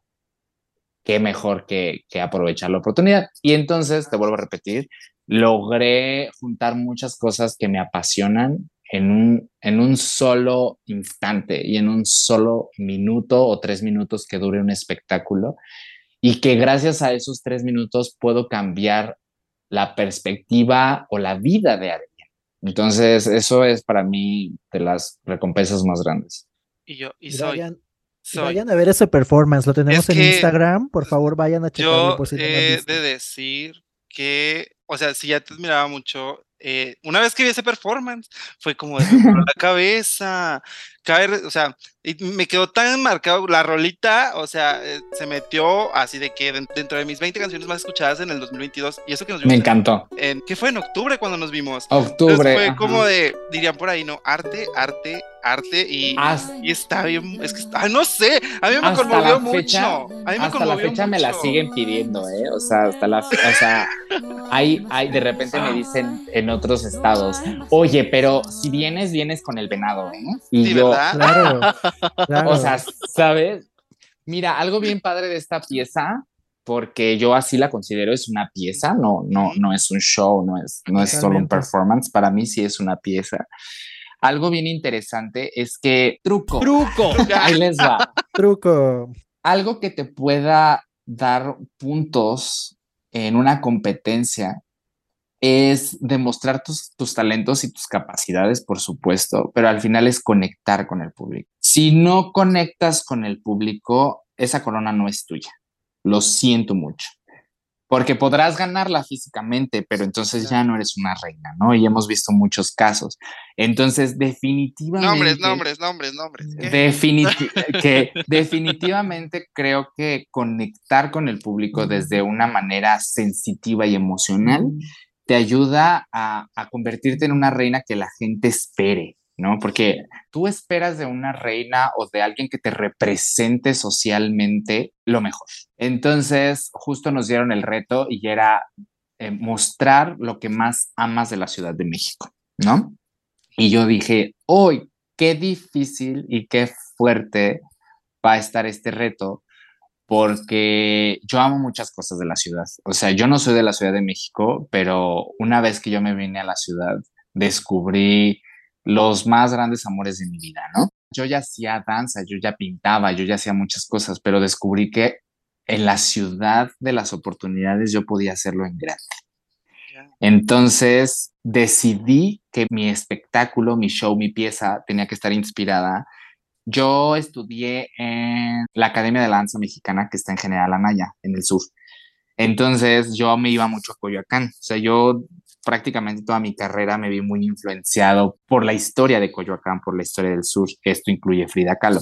qué mejor que, que aprovechar la oportunidad. Y entonces, te vuelvo a repetir, logré juntar muchas cosas que me apasionan en un, en un solo instante y en un solo minuto o tres minutos que dure un espectáculo y que gracias a esos tres minutos puedo cambiar la perspectiva o la vida de alguien. Entonces, eso es para mí de las recompensas más grandes. Y yo, y soy. Vayan, a ver ese performance, lo tenemos en Instagram, por favor vayan a checarlo. Yo he de decir que, o sea, si ya te admiraba mucho, eh, una vez que vi ese performance, fue como de la cabeza, caer, o sea, me quedó tan marcado la rolita, o sea, eh, se metió así de que dentro de mis 20 canciones más escuchadas en el 2022, y eso que nos vimos. Me encantó. En, ¿Qué fue en octubre cuando nos vimos? Octubre. fue como de, dirían por ahí, ¿no? Arte, arte, arte, y, y está bien, es que, está, no sé, a mí me conmovió mucho. a mí me hasta la fecha me la siguen pidiendo, ¿eh? O sea, hasta la, o sea, hay, hay, de repente me dicen en otros estados, oye, pero si vienes, vienes con el venado, ¿eh? Y yo, Claro, O sea, ¿sabes? Mira, algo bien padre de esta pieza, porque yo así la considero, es una pieza, no, no, no es un show, no es, no es solo un performance, para mí sí es una pieza. Algo bien interesante es que truco. Truco. Ahí les va. Truco. Algo que te pueda dar puntos en una competencia es demostrar tus, tus, talentos y tus capacidades, por supuesto, pero al final es conectar con el público. Si no conectas con el público, esa corona no es tuya. Lo siento mucho. Porque podrás ganarla físicamente, pero entonces ya no eres una reina, ¿no? Y hemos visto muchos casos. Entonces, definitivamente... Nombres, nombres, nombres, nombres. *laughs* que definitivamente creo que conectar con el público desde una manera sensitiva y emocional te ayuda a, convertirte en una reina que la gente espere, ¿no? Porque tú esperas de una reina o de alguien que te represente socialmente lo mejor. Entonces, justo nos dieron el reto y era eh, mostrar lo que más amas de la Ciudad de México, ¿no? Y yo dije, hoy, qué difícil y qué fuerte va a estar este reto, porque yo amo muchas cosas de la ciudad. O sea, yo no soy de la Ciudad de México, pero una vez que yo me vine a la ciudad, descubrí los más grandes amores de mi vida, ¿no? Yo ya hacía danza, yo ya pintaba, yo ya hacía muchas cosas, pero descubrí que en la ciudad de las oportunidades yo podía hacerlo en grande. Entonces decidí que mi espectáculo, mi show, mi pieza tenía que estar inspirada yo estudié en la Academia de Danza Mexicana que está en General Anaya, en el sur. Entonces yo me iba mucho a Coyoacán. O sea, yo prácticamente toda mi carrera me vi muy influenciado por la historia de Coyoacán, por la historia del sur. Esto incluye Frida Kahlo.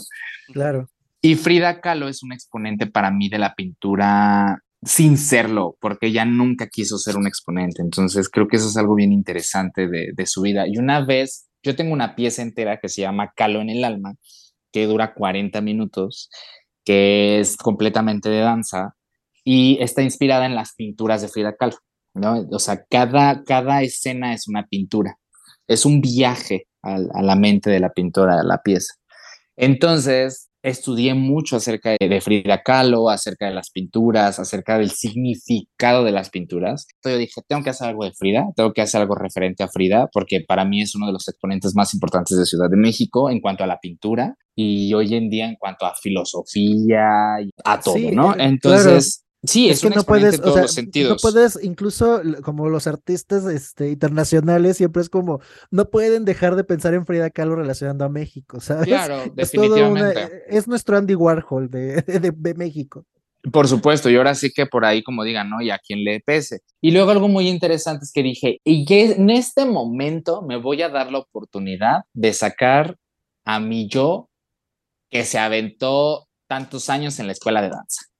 Claro. Y Frida Kahlo es un exponente para mí de la pintura sin serlo, porque ella nunca quiso ser un exponente. Entonces creo que eso es algo bien interesante de, de su vida. Y una vez, yo tengo una pieza entera que se llama Calo en el alma, que dura 40 minutos, que es completamente de danza. y está inspirada en las pinturas de Frida Kahlo, ¿no? O sea, cada, cada escena es una pintura, es un viaje a, la mente de la pintora, de la pieza. Entonces, estudié mucho acerca de Frida Kahlo, acerca de las pinturas, acerca del significado de las pinturas. Entonces yo dije, tengo que hacer algo de Frida, tengo que hacer algo referente a Frida, porque para mí es uno de los exponentes más importantes de Ciudad de México en cuanto a la pintura y hoy en día en cuanto a filosofía, a todo, ¿no? Eh, Entonces... Sí, es, que no puedes, en todos o sea, los sentidos. no puedes, incluso como los artistas este, internacionales, siempre es como, no pueden dejar de pensar en Frida Kahlo relacionando a México, ¿sabes? Claro, *laughs* es definitivamente. es nuestro Andy Warhol de, *laughs* de, de, México. Por supuesto, y ahora sí que por ahí, como digan, ¿no? Y a quien le pese. Y luego algo muy interesante es que dije, y que en este momento me voy a dar la oportunidad de sacar a mi yo que se aventó tantos años en la escuela de danza.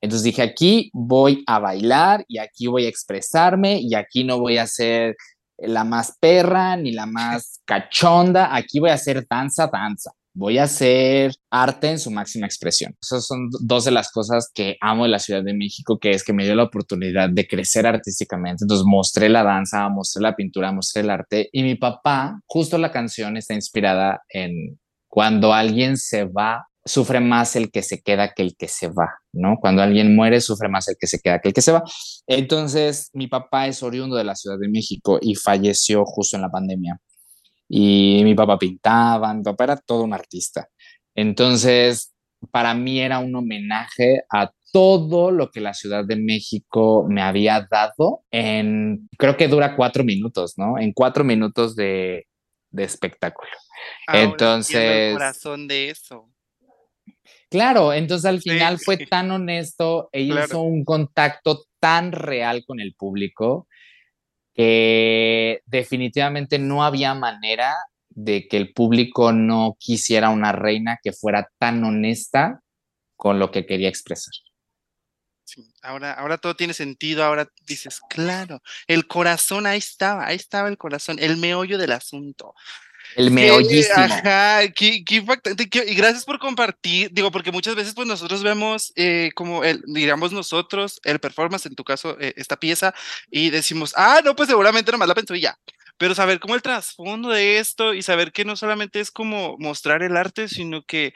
Entonces dije, aquí voy a bailar y aquí voy a expresarme y aquí no voy a ser la más perra ni la más *laughs* cachonda, aquí voy a hacer danza, danza. Voy a hacer arte en su máxima expresión. Esas son dos de las cosas que amo de la Ciudad de México, que es que me dio la oportunidad de crecer artísticamente. Entonces mostré la danza, mostré la pintura, mostré el arte. Y mi papá, justo la canción está inspirada en cuando alguien se va sufre más el que se queda que el que se va, ¿no? Cuando alguien muere, sufre más el que se queda que el que se va. Entonces, mi papá es oriundo de la Ciudad de México y falleció justo en la pandemia. Y mi papá pintaba, mi papá era todo un artista. Entonces, para mí era un homenaje a todo lo que la Ciudad de México me había dado en, creo que dura cuatro minutos, ¿no? En cuatro minutos de, de espectáculo. Entonces... El corazón de eso. Claro, entonces al final fue tan honesto e hizo un contacto tan real con el público que definitivamente no había manera de que el público no quisiera una reina que fuera tan honesta con lo que quería expresar. Sí, ahora, ahora todo tiene sentido, ahora dices, claro, el corazón ahí estaba, ahí estaba el corazón, el meollo del asunto. El meollísimo. Ajá, qué, qué impactante. y gracias por compartir. Digo, porque muchas veces, pues nosotros vemos eh, como el, digamos nosotros, el performance, en tu caso, eh, esta pieza, y decimos, ah, no, pues seguramente nomás la pensó y ya. Pero saber cómo el trasfondo de esto y saber que no solamente es como mostrar el arte, sino que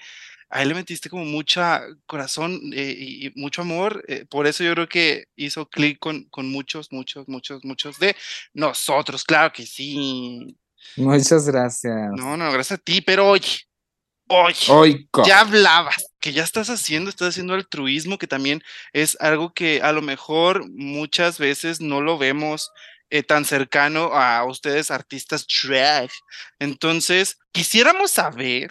a él le metiste como mucha corazón eh, y, mucho amor. por eso yo creo que hizo clic con, con muchos, muchos, muchos, muchos de nosotros. Claro que sí. Muchas gracias. No, no, gracias a ti, pero oye, oye, ya hablabas, que ya estás haciendo, estás haciendo altruismo, que también es algo que a lo mejor muchas veces no lo vemos eh, tan cercano a ustedes artistas trash. Entonces, quisiéramos saber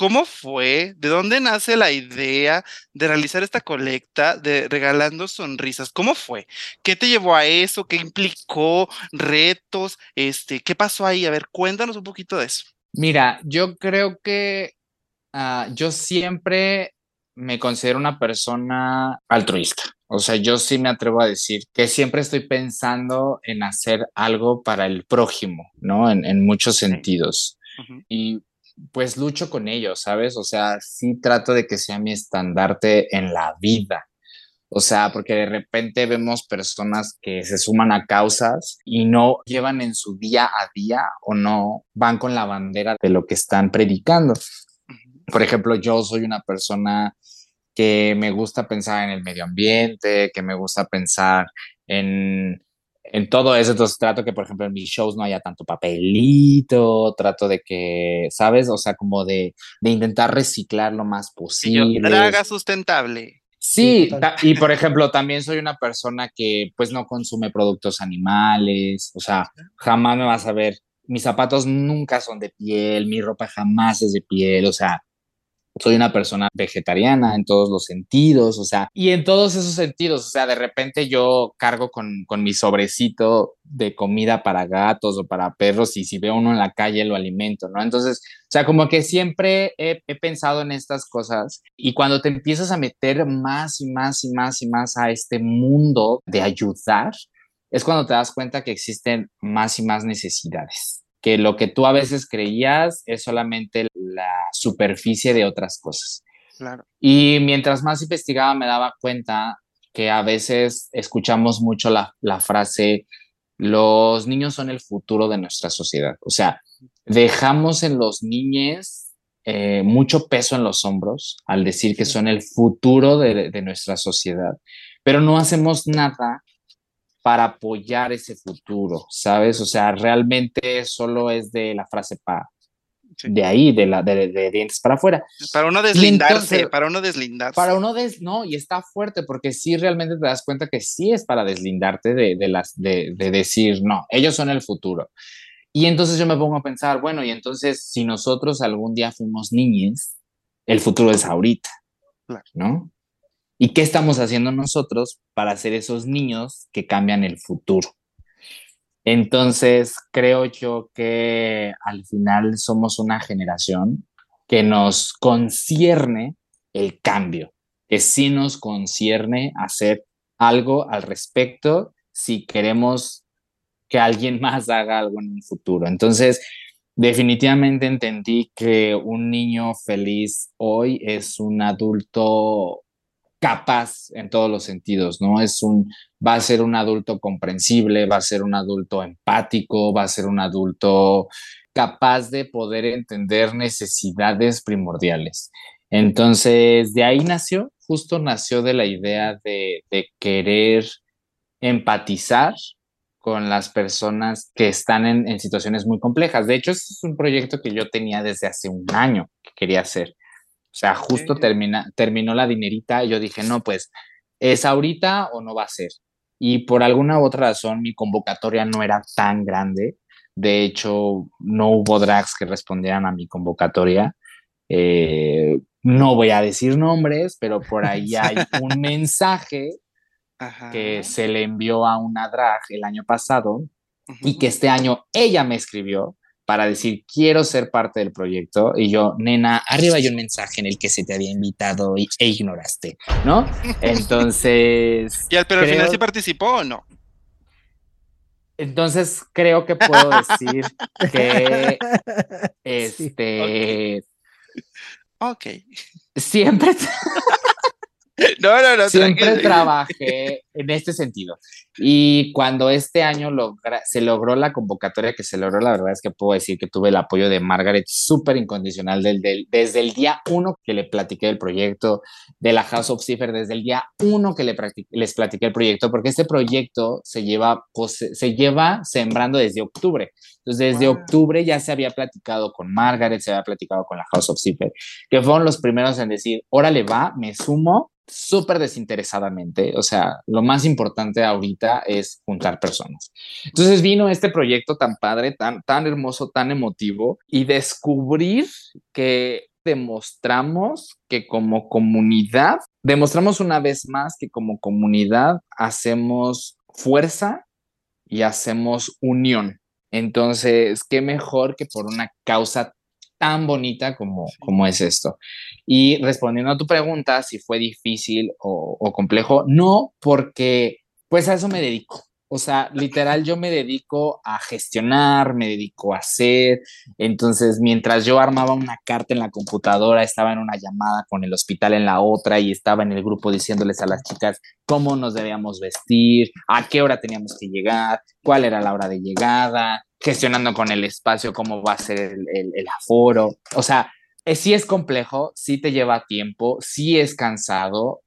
¿Cómo fue? ¿De dónde nace la idea de realizar esta colecta de regalando sonrisas? ¿Cómo fue? ¿Qué te llevó a eso? ¿Qué implicó? ¿Retos? Este, ¿Qué pasó ahí? A ver, cuéntanos un poquito de eso. Mira, yo creo que uh, yo siempre me considero una persona altruista. O sea, yo sí me atrevo a decir que siempre estoy pensando en hacer algo para el prójimo, ¿no? En, en muchos sentidos. Uh -huh. Y pues lucho con ellos, ¿sabes? O sea, sí trato de que sea mi estandarte en la vida. O sea, porque de repente vemos personas que se suman a causas y no llevan en su día a día o no van con la bandera de lo que están predicando. Por ejemplo, yo soy una persona que me gusta pensar en el medio ambiente, que me gusta pensar en en todo eso, entonces trato que, por ejemplo, en mis shows no haya tanto papelito, trato de que, ¿sabes? O sea, como de, de intentar reciclar lo más posible. Draga sustentable. Sí, y por ejemplo, también soy una persona que pues no consume productos animales, o sea, jamás me vas a ver, mis zapatos nunca son de piel, mi ropa jamás es de piel, o sea, soy una persona vegetariana en todos los sentidos, o sea, y en todos esos sentidos, o sea, de repente yo cargo con, con, mi sobrecito de comida para gatos o para perros y si veo uno en la calle lo alimento, ¿no? Entonces, o sea, como que siempre he, he pensado en estas cosas y cuando te empiezas a meter más y más y más y más a este mundo de ayudar, es cuando te das cuenta que existen más y más necesidades que lo que tú a veces creías es solamente la superficie de otras cosas. Claro. Y mientras más investigaba me daba cuenta que a veces escuchamos mucho la, la frase, los niños son el futuro de nuestra sociedad. O sea, dejamos en los niños eh, mucho peso en los hombros al decir que son el futuro de, de, nuestra sociedad, pero no hacemos nada para apoyar ese futuro, ¿sabes? O sea, realmente solo es de la frase pa, de ahí, de, la, de, dientes para afuera. Para uno deslindarse, para uno deslindarse. Para uno des, no, y está fuerte porque sí realmente te das cuenta que sí es para deslindarte de, de las, de, de decir, no, ellos son el futuro. Y entonces yo me pongo a pensar, bueno, y entonces si nosotros algún día fuimos niñes, el futuro es ahorita, ¿no? ¿Y qué estamos haciendo nosotros para ser esos niños que cambian el futuro? Entonces, creo yo que al final somos una generación que nos concierne el cambio, que sí nos concierne hacer algo al respecto si queremos que alguien *laughs* más haga algo en el futuro. Entonces, definitivamente entendí que un niño feliz hoy es un adulto capaz en todos los sentidos, ¿no? Es un, va a ser un adulto comprensible, va a ser un adulto empático, va a ser un adulto capaz de poder entender necesidades primordiales. Entonces, de ahí nació, justo nació de la idea de, de querer empatizar con las personas que están en, en, situaciones muy complejas. De hecho, este es un proyecto que yo tenía desde hace un año que quería hacer. O sea, justo termina, terminó la dinerita y yo dije, no, pues, ¿es ahorita o no va a ser? Y por alguna u otra razón mi convocatoria no era tan grande. De hecho, no hubo drags que respondieran a mi convocatoria. Eh, no voy a decir nombres, pero por *laughs* ahí hay un mensaje que se le envió a una drag el año pasado y que este año ella me escribió para decir, quiero ser parte del proyecto. Y yo, nena, arriba hay un mensaje en el que se te había invitado y, e ignoraste, ¿no? *laughs* Entonces... ¿Y al, pero al final sí participó o no? Entonces creo que puedo *laughs* decir que este... Ok. Siempre... *laughs* No, no, no. Siempre trabajé en este sentido. Y cuando este año se logró la convocatoria que se logró, la verdad es que puedo decir que tuve el apoyo de Margaret súper incondicional del, del, desde el día uno que le platiqué del proyecto, de la House of Cipher, desde el día uno que le les platiqué el proyecto, porque este proyecto se lleva, se lleva sembrando desde octubre. Entonces, desde octubre ya se había platicado con Margaret, se había platicado con la House of Cipher, que fueron los primeros en decir, órale va, me sumo súper desinteresadamente. O sea, lo más importante ahorita es juntar personas. Entonces vino este proyecto tan padre, tan, tan hermoso, tan emotivo y descubrir que demostramos que como comunidad, demostramos una vez más que como comunidad hacemos fuerza y hacemos unión. Entonces, qué mejor que por una causa tan bonita como, como es esto. Y respondiendo a tu pregunta, si fue difícil o, o complejo, no, porque pues a eso me dedico. O sea, literal, yo me dedico a gestionar, me dedico a hacer. Entonces, mientras yo armaba una carta en la computadora, estaba en una llamada con el hospital en la otra y estaba en el grupo diciéndoles a las chicas cómo nos debíamos vestir, a qué hora teníamos que llegar, cuál era la hora de llegada, gestionando con el espacio cómo va a ser el, el, aforo. O sea, eh, sí es complejo, sí te lleva tiempo, sí es cansado.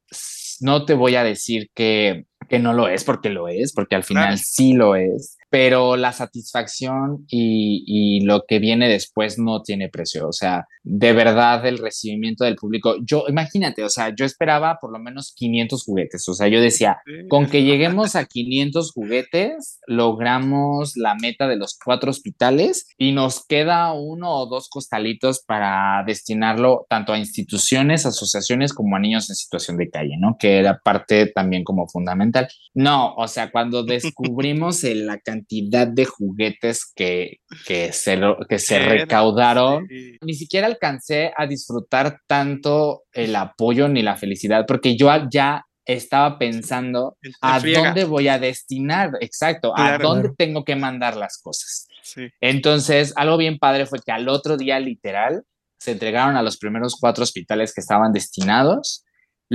No te voy a decir que, que no lo es, porque lo es, porque al final sí lo es pero la satisfacción y, y, lo que viene después no tiene precio. O sea, de verdad el recibimiento del público, yo imagínate, o sea, yo esperaba por lo menos 500 juguetes. O sea, yo decía, con que *laughs* lleguemos a 500 juguetes, logramos la meta de los cuatro hospitales y nos queda uno o dos costalitos para destinarlo tanto a instituciones, asociaciones como a niños en situación de calle, ¿no? Que era parte también como fundamental. No, o sea, cuando *laughs* descubrimos la cantidad cantidad de juguetes que, que se, que se recaudaron, ni siquiera alcancé a disfrutar tanto el apoyo ni la felicidad, porque yo ya estaba pensando a dónde voy a destinar, exacto, a dónde tengo que mandar las cosas. Entonces, algo bien padre fue que al otro día, literal, se entregaron a los primeros cuatro hospitales que estaban destinados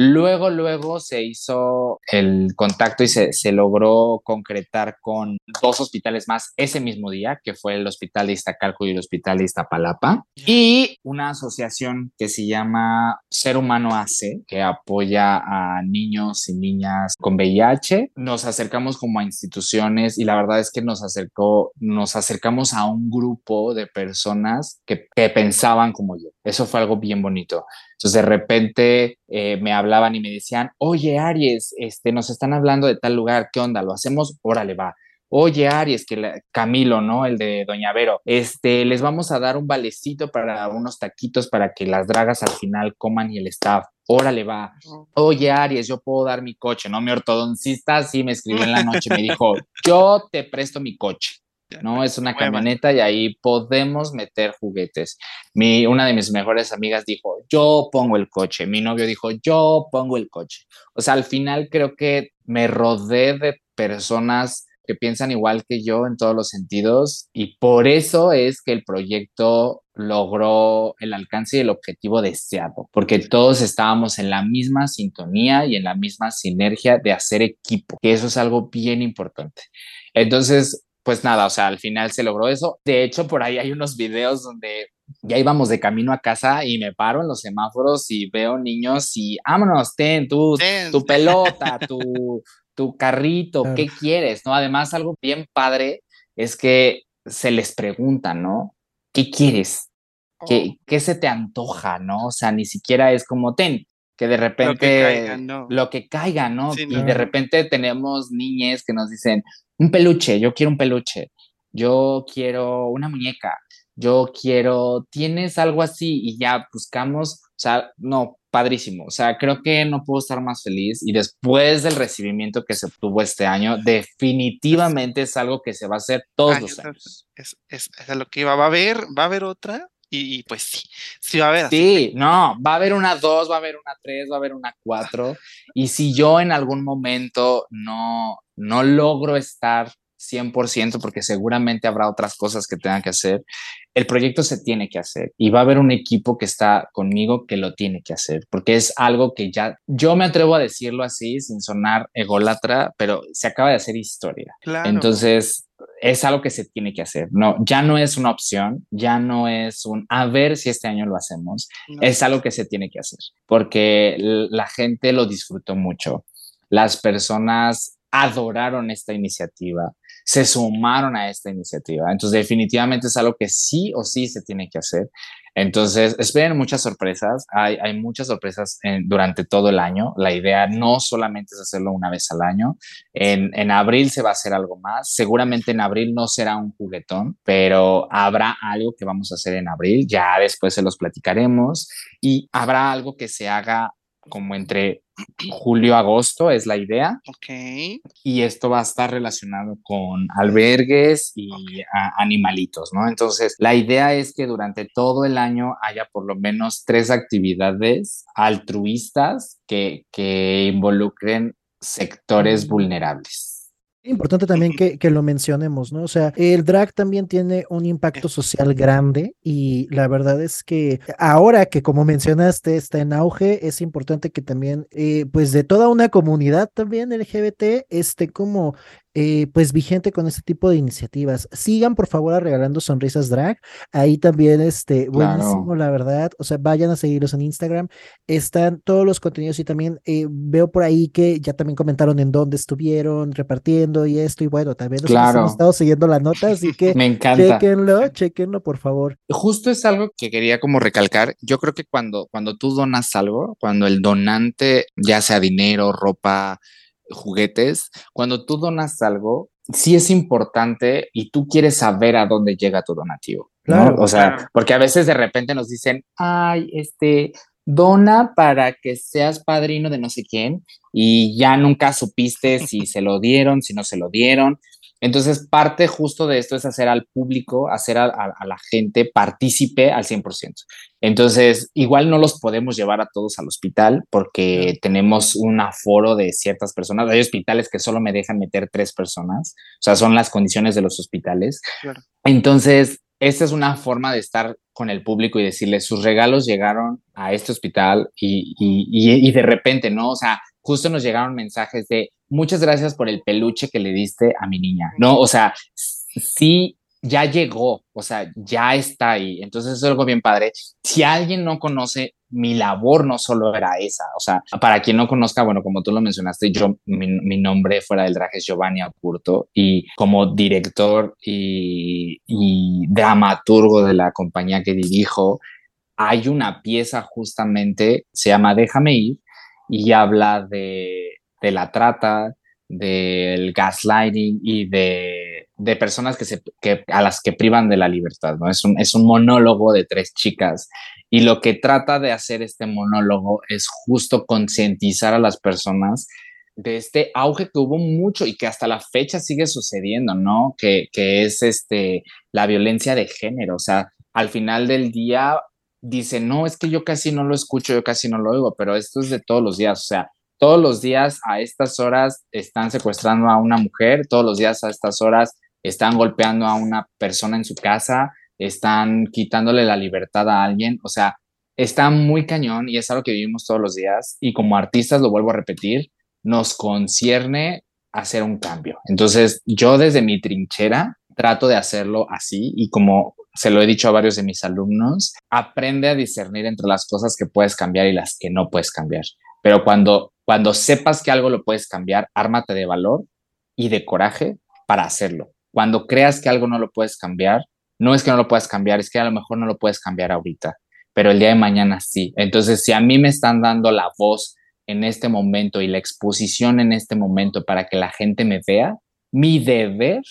Luego, luego se hizo el contacto y se, se, logró concretar con dos hospitales más ese mismo día, que fue el Hospital de Iztacalco y el Hospital de Iztapalapa, y una asociación que se llama Ser Humano AC, que apoya a niños y niñas con VIH. Nos acercamos como a instituciones y la verdad es que nos acercó, nos acercamos a un grupo de personas que, que pensaban como yo. Eso fue algo bien bonito. Entonces de repente eh, me hablaban y me decían, oye Aries, este, nos están hablando de tal lugar, ¿qué onda? ¿Lo hacemos? Órale, va. Oye Aries, que Camilo, ¿no? El de Doña Vero, este, les vamos a dar un valecito para unos taquitos para que las dragas al final coman y el staff. Órale, va. Oye Aries, yo puedo dar mi coche, ¿no? Mi ortodoncista sí me escribió en la noche, me *laughs* dijo, yo te presto mi coche. ¿No? Es una camioneta y ahí podemos meter juguetes. Mi, una de mis mejores amigas dijo, yo pongo el coche. Mi novio dijo, yo pongo el coche. O sea, al final creo que me rodé de personas que piensan igual que yo en todos los sentidos y por eso es que el proyecto logró el alcance y el objetivo deseado, porque todos estábamos en la misma sintonía y en la misma sinergia de hacer equipo, que eso es algo bien importante. Entonces, pues nada, o sea, al final se logró eso. De hecho, por ahí hay unos videos donde ya íbamos de camino a casa y me paro en los semáforos y veo niños y vámonos, ten tu, tu pelota, tu, *laughs* tu carrito, ¿qué quieres? ¿No? Además, algo bien padre es que se les pregunta, ¿no? ¿Qué quieres? ¿Qué, oh. ¿Qué, se te antoja, no? O sea, ni siquiera es como ten, que de repente lo que caiga, ¿no? Lo que caiga, ¿no? y de repente tenemos niñes que nos dicen, un peluche, yo quiero un peluche, yo quiero una muñeca, yo quiero, tienes algo así y ya buscamos, o sea, no, padrísimo, o sea, creo que no puedo estar más feliz y después del recibimiento que se obtuvo este año, definitivamente es algo que se va a hacer todos los años. Es, es, es, lo que iba, va a haber, va a haber otra y, pues sí, sí va a haber. Sí, no, va a haber una dos, va a haber una tres, va a haber una cuatro. y si yo en algún momento no, no logro estar 100% porque seguramente habrá otras cosas que tengan que hacer, el proyecto se tiene que hacer y va a haber un equipo que está conmigo que lo tiene que hacer porque es algo que ya yo me atrevo a decirlo así sin sonar ególatra, pero se acaba de hacer historia. Entonces, es algo que se tiene que hacer. No, ya no es una opción, ya no es un a ver si este año lo hacemos. Es algo que se tiene que hacer porque la gente lo disfrutó mucho. Las personas adoraron esta iniciativa, se sumaron a esta iniciativa. Entonces, definitivamente es algo que sí o sí se tiene que hacer. Entonces, esperen muchas sorpresas. Hay, hay muchas sorpresas durante todo el año. La idea no solamente es hacerlo una vez al año. En, en abril se va a hacer algo más. Seguramente en abril no será un juguetón, pero habrá algo que vamos a hacer en abril. Ya después se los platicaremos. Y habrá algo que se haga como entre julio-agosto es la idea. Ok. Y esto va a estar relacionado con albergues y animalitos, ¿no? Entonces, la idea es que durante todo el año haya por lo menos tres actividades altruistas que, que involucren sectores mm. vulnerables. Importante también que, que, lo mencionemos, ¿no? O sea, el drag también tiene un impacto social grande y la verdad es que ahora que como mencionaste está en auge, es importante que también, eh, pues de toda una comunidad también LGBT esté como eh, pues vigente con este tipo de iniciativas. Sigan por favor regalando sonrisas drag. Ahí también, este, buenísimo, la verdad. O sea, vayan a seguirlos en Instagram. Están todos los contenidos y también eh, veo por ahí que ya también comentaron en dónde estuvieron repartiendo y esto. Y bueno, también claro. hemos estado siguiendo la nota, así *laughs* que me encanta. Chequenlo, chequenlo, por favor. Justo es algo que quería como recalcar. Yo creo que cuando, cuando tú donas algo, cuando el donante, ya sea dinero, ropa, juguetes, cuando tú donas algo, sí es importante y tú quieres saber a dónde llega tu donativo. Claro, O sea, porque a veces de repente nos dicen, ay, este, dona para que seas padrino de no sé quién y ya nunca supiste si se lo dieron, si no se lo dieron. Entonces, parte justo de esto es hacer al público, hacer a, la gente partícipe al 100%. Entonces, igual no los podemos llevar a todos al hospital porque tenemos un aforo de ciertas personas. Hay hospitales que solo me dejan meter tres personas, o sea, son las condiciones de los hospitales. Entonces, esta es una forma de estar con el público y decirle, sus regalos llegaron a este hospital y, y, y, de repente, ¿no? O sea, justo nos llegaron mensajes de, muchas gracias por el peluche que le diste a mi niña, ¿no? O sea, sí ya llegó, o sea, ya está ahí. Entonces es algo bien padre. Si alguien no conoce, mi labor no solo era esa, o sea, para quien no conozca, bueno, como tú lo mencionaste, yo, mi, nombre fuera del traje es Giovanni y como director y, y dramaturgo de la compañía que dirijo, hay una pieza justamente, se llama Déjame ir y habla de, de la trata, del gaslighting y de, de personas que se, que, a las que privan de la libertad, ¿no? Es un, es un monólogo de tres chicas y lo que trata de hacer este monólogo es justo concientizar a las personas de este auge que hubo mucho y que hasta la fecha sigue sucediendo, ¿no? Que, que es este, la violencia de género, o sea, al final del día dice, no, es que yo casi no lo escucho, yo casi no lo oigo, pero esto es de todos los días, o sea, todos los días a estas horas están secuestrando a una mujer, todos los días a estas horas están golpeando a una persona en su casa, están quitándole la libertad a alguien, o sea, está muy cañón y es algo que vivimos todos los días y como artistas, lo vuelvo a repetir, nos concierne hacer un cambio. Entonces, yo desde mi trinchera trato de hacerlo así y como se lo he dicho a varios de mis alumnos, aprende a discernir entre las cosas que puedes cambiar y las que no puedes cambiar. Pero cuando cuando sepas que algo lo puedes cambiar, ármate de valor y de coraje para hacerlo. Cuando creas que algo no lo puedes cambiar, no es que no lo puedas cambiar, es que a lo mejor no lo puedes cambiar ahorita, pero el día de mañana sí. Entonces, si a mí me están dando la voz en este momento y la exposición en este momento para que la gente me vea, mi deber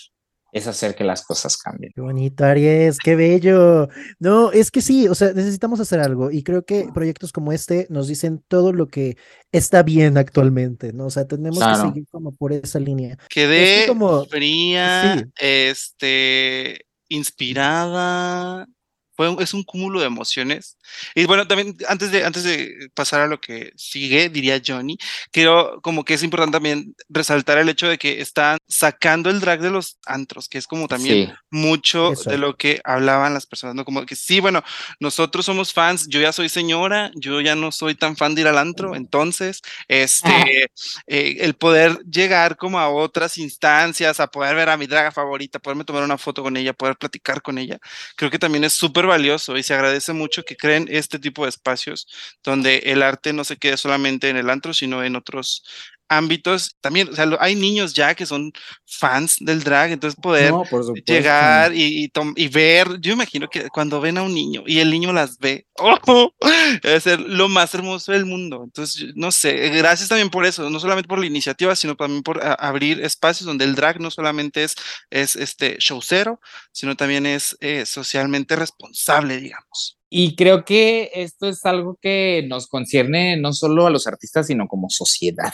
es hacer que las cosas cambien. Qué bonito, Aries, qué bello. No, es que sí, o sea, necesitamos hacer algo y creo que proyectos como este nos dicen todo lo que está bien actualmente, ¿no? O sea, tenemos que seguir como por esa línea. Quedé como fría, este, inspirada, es un cúmulo de emociones. Y bueno, también antes de, antes de pasar a lo que sigue, diría Johnny, creo como que es importante también resaltar el hecho de que están sacando el drag de los antros, que es como también mucho de lo que hablaban las personas, ¿no? Como que sí, bueno, nosotros somos fans, yo ya soy señora, yo ya no soy tan fan de ir al antro, entonces, este, eh, el poder llegar como a otras instancias, a poder ver a mi draga favorita, poderme tomar una foto con ella, poder platicar con ella, creo que también es súper valioso y se agradece mucho que creen este tipo de espacios donde el arte no se quede solamente en el antro, sino en otros ámbitos también, o sea, hay niños ya que son fans del drag, entonces poder llegar y, y, ver, yo imagino que cuando ven a un niño y el niño las ve, *laughs* ¡oh! debe ser lo más hermoso del mundo. Entonces, no sé, gracias también por eso, no solamente por la iniciativa, sino también por abrir espacios donde el drag no solamente es, es este showcero, sino también es eh, socialmente responsable, digamos. Y creo que esto es algo que nos concierne no solo a los artistas, sino como sociedad.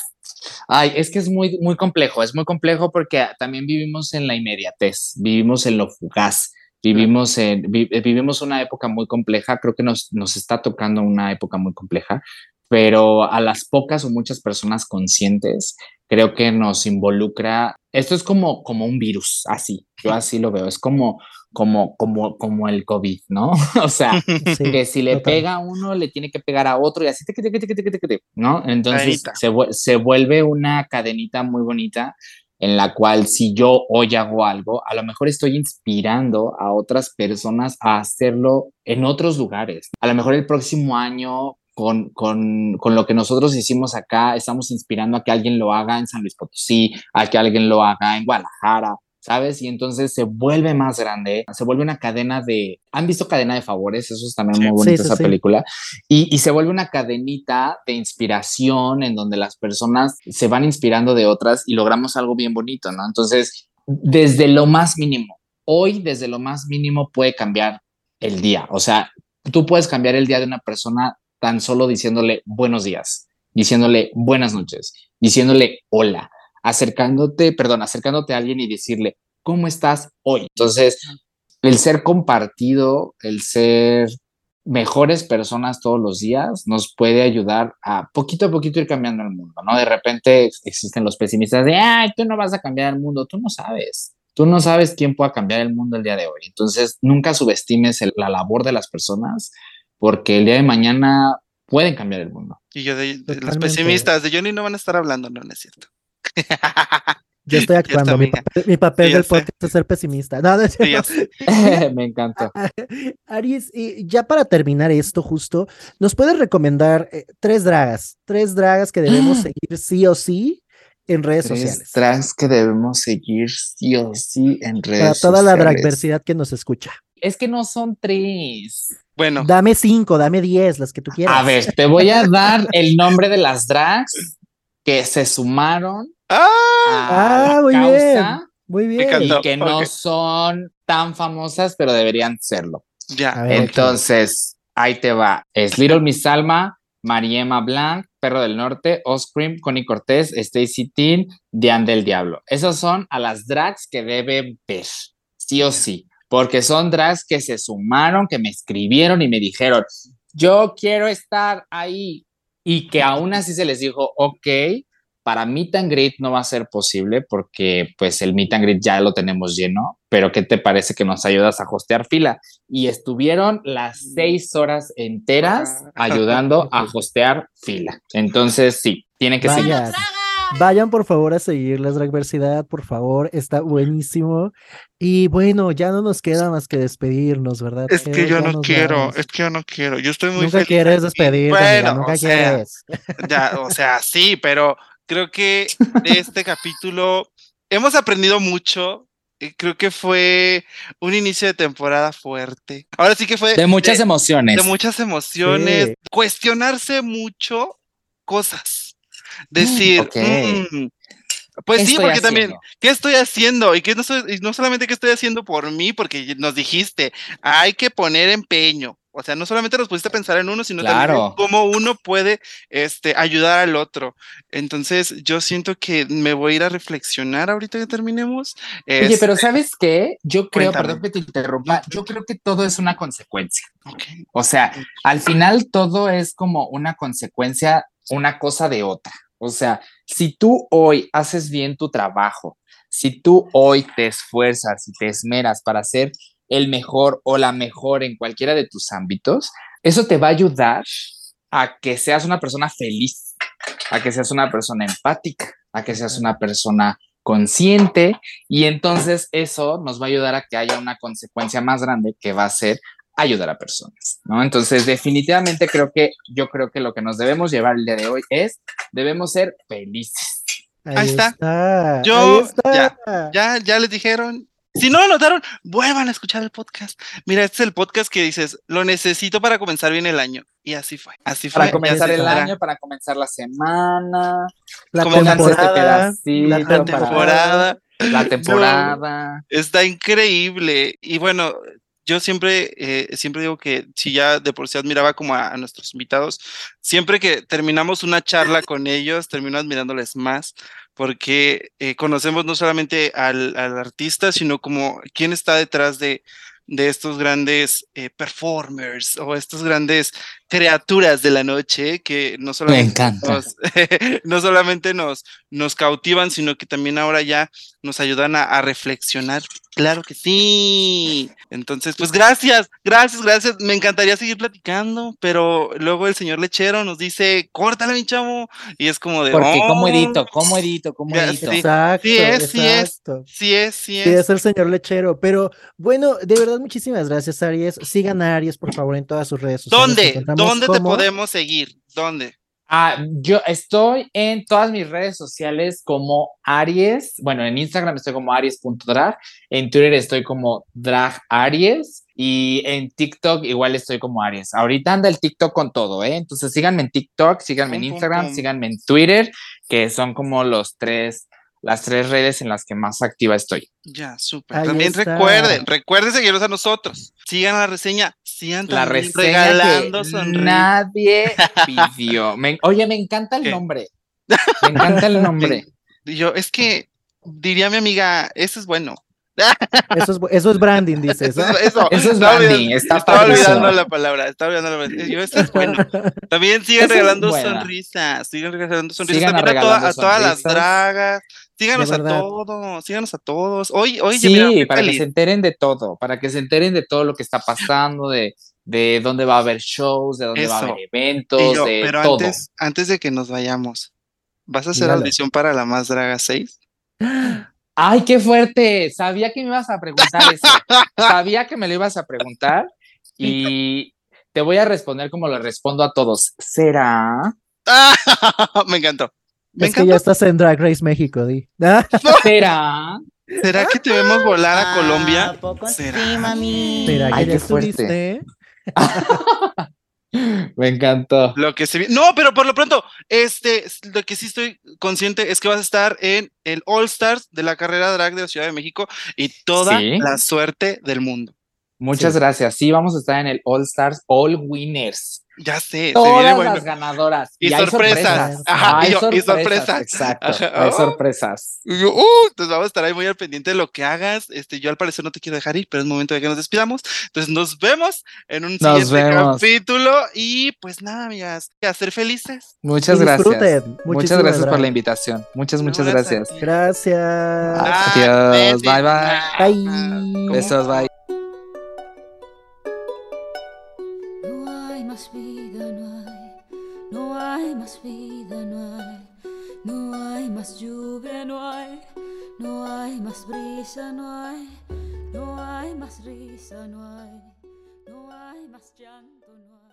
Ay, es que es muy, muy complejo, es muy complejo porque también vivimos en la inmediatez, vivimos en lo fugaz, vivimos, en, vivimos una época muy compleja, creo que nos, nos está tocando una época muy compleja, pero a las pocas o muchas personas conscientes, creo que nos involucra, esto es como, como un virus, así, yo *laughs* así lo veo, es como como, como, como el COVID, ¿no? *laughs* o sea, que si le pega a uno, le tiene que pegar a otro y así, ¿no? Entonces se, se, vuelve una cadenita muy bonita en la cual si yo hoy hago algo, a lo mejor estoy inspirando a otras personas a hacerlo en otros lugares. A lo mejor el próximo año con, con, con, lo que nosotros hicimos acá, estamos inspirando a que alguien lo haga en San Luis Potosí, a que alguien lo haga en Guadalajara, ¿sabes? Y entonces se vuelve más grande, se vuelve una cadena de, ¿han visto cadena de favores? Eso es también muy bonito esa película. Y, y, se vuelve una cadenita de inspiración en donde las personas se van inspirando de otras y logramos algo bien bonito, ¿no? Entonces, desde lo más mínimo, hoy desde lo más mínimo puede cambiar el día. O sea, tú puedes cambiar el día de una persona tan solo diciéndole buenos días, diciéndole buenas noches, diciéndole hola acercándote, perdón, acercándote a alguien y decirle, ¿cómo estás hoy? Entonces, el ser compartido, el ser mejores personas todos los días nos puede ayudar a poquito a poquito ir cambiando el mundo, ¿no? De repente existen los pesimistas de, ay, tú no vas a cambiar el mundo, tú no sabes, Tú no sabes quién pueda cambiar el mundo el día de hoy. Entonces, nunca subestimes la labor de las personas porque el día de mañana pueden cambiar el mundo. Y yo de, los pesimistas de Johnny no van a estar hablando, no, no es cierto. *laughs* Yo estoy actuando. Mi papel, del podcast es ser pesimista. *laughs* No, *laughs* Me encanta. Aries, y ya para terminar esto, justo, ¿nos puedes recomendar eh, tres dragas? Tres dragas que debemos *gasps* seguir sí o sí en redes tres sociales. Dragas que debemos seguir sí o sí en redes sociales. Para toda la dragversidad que nos escucha. Es que no son tres. Bueno. Dame cinco, dame diez, las que tú quieras. A ver, te voy a dar el nombre de las drags que se sumaron Ah, muy bien. Muy bien. Y que no son tan famosas, pero deberían serlo. Ya. Entonces, ahí te va. Es Little Miss Alma, Mariema Blanc, Perro del Norte, Oscrim, Connie Cortés, Stacy Teen, Diane del Diablo. Esas son a las drags que deben ver, sí o sí, porque son drags que se sumaron, que me escribieron y me dijeron, yo quiero estar ahí. Y que aún así se les dijo, ok, para Meet and Greet no va a ser posible porque pues el Meet and Greet ya lo tenemos lleno, pero ¿qué te parece que nos ayudas a hostear fila? Y estuvieron las seis horas enteras *laughs* ayudando a hostear fila. Entonces sí, tiene que ser. Vayan por favor a seguir la Dragversidad, por favor, está buenísimo. Y bueno, ya no nos queda más que despedirnos, ¿verdad? Es que yo no quiero, es que yo no quiero, yo estoy muy Nunca quieres despedirte, bueno, nunca quieres. Ya, o sea, sí, pero Creo que *laughs* de este capítulo hemos aprendido mucho. Creo que fue un inicio de temporada fuerte. Ahora sí que fue. De muchas emociones. De muchas emociones. Cuestionarse mucho cosas. Decir. Mm, pues sí, porque también, ¿qué estoy haciendo? Y que no, y no solamente qué estoy haciendo por mí, porque nos dijiste, hay que poner empeño. O sea, no solamente nos pusiste a pensar en uno, sino también cómo uno puede este, ayudar al otro. Entonces, yo siento que me voy a ir a reflexionar ahorita que terminemos. Oye, pero ¿sabes qué? Yo creo, perdón que te interrumpa, yo creo que todo es una consecuencia. O sea, al final todo es como una consecuencia, una cosa de otra. O sea, si tú hoy haces bien tu trabajo, si tú hoy te esfuerzas y te esmeras para hacer el mejor o la mejor en cualquiera de tus ámbitos, eso te va a ayudar a que seas una persona feliz, a que seas una persona empática, a que seas una persona consciente y entonces eso nos va a ayudar a que haya una consecuencia más grande que va a ser ayudar a personas, ¿no? Entonces, definitivamente creo que yo creo que lo que nos debemos llevar el día de hoy es debemos ser felices. Ahí, está. Yo Ya, ya ya les dijeron, si no lo notaron, vuelvan a escuchar el podcast. Mira, este es el podcast que dices, lo necesito para comenzar bien el año. Y así fue, así fue. Para comenzar el año, para comenzar la semana, la temporada, la temporada. La temporada. está increíble. Y bueno, yo siempre, eh, siempre digo que si ya de por sí admiraba como a, nuestros invitados, siempre que terminamos una charla con ellos, termino admirándoles más, porque eh, conocemos no solamente al, artista, sino como quién está detrás de, de estos grandes eh, performers o estos grandes criaturas de la noche que no solamente, Nos, *laughs* no solamente nos, nos cautivan, sino que también ahora ya nos ayudan a, reflexionar. Claro que sí. Entonces, pues gracias, gracias, gracias. Me encantaría seguir platicando, pero luego el señor lechero nos dice, córtale, mi chavo. Y es como de. Porque, ¿cómo edito? ¿Cómo edito? ¿Cómo edito? Sí, exacto, sí es, sí es. Sí es, sí es. Sí es el señor lechero. Pero bueno, de verdad, muchísimas gracias, Aries. Sigan a Aries, por favor, en todas sus redes sociales. ¿Dónde? ¿Dónde te podemos seguir? ¿Dónde? Ah, yo estoy en todas mis redes sociales como Aries. Bueno, en Instagram estoy como aries.drag. En Twitter estoy como drag Aries. Y en TikTok igual estoy como Aries. Ahorita anda el TikTok con todo, ¿eh? Entonces síganme en TikTok, síganme en Instagram, síganme en Twitter, que son como los tres las tres redes en las que más activa estoy. Ya, súper. También recuerden, recuerden seguirnos a nosotros. Sigan la reseña, sigan la reseña regalando Nadie *laughs* pidió. oye, me encanta el nombre. Me encanta el nombre. *laughs* Yo, es que diría mi amiga, ese es bueno. *laughs* Eso es, eso es branding, dices. Eso, eso, es branding. Está estaba olvidando la palabra. Estaba olvidando la palabra. Yo, eso es bueno. También siguen regalando sonrisas. Siguen regalando sonrisas. También a, todas las dragas. Síganos a todos, síganos a todos. Hoy, hoy sí, para que se enteren de todo, para que se enteren de todo lo que está pasando, de, de dónde va a haber shows, de dónde va a haber eventos, de pero todo. Antes, antes de que nos vayamos, ¿vas a hacer audición para la Más Draga 6? *gasps* ¡Ay, qué fuerte! Sabía que me ibas a preguntar eso. Sabía que me lo ibas a preguntar *laughs* y te voy a responder como lo respondo a todos. ¿Será? *laughs* me encantó. Es que ya estás en Drag Race México, Di. *laughs* ¿Será? ¿Será que te vemos volar a Colombia? ¿Será? Sí, mami. ¿Será que Ay, ya estuviste? *laughs* Me encantó. Lo que se No, pero por lo pronto, este, lo que sí estoy consciente es que vas a estar en el All Stars de la carrera drag de la Ciudad de México y toda la suerte del mundo. Muchas gracias. Sí, vamos a estar en el All Stars All Winners. Ya sé. Todas las ganadoras. Y, sorpresas. Ajá, hay y, sorpresas. Exacto. Hay sorpresas. Uh, entonces vamos a estar ahí muy al pendiente de lo que hagas. Este, yo al parecer no te quiero dejar ir, pero es momento de que nos despidamos. Entonces nos vemos en un siguiente capítulo. Y pues nada, amigas, a ser felices. Muchas gracias. Muchas gracias por la invitación. Muchas, muchas gracias. Gracias. Adiós. Bye, bye. Bye. Besos, bye. Más vida, no hay, no hay más lluvia, no hay, no hay más brisa, no hay, no hay más risa, no hay, no hay más llanto, no hay.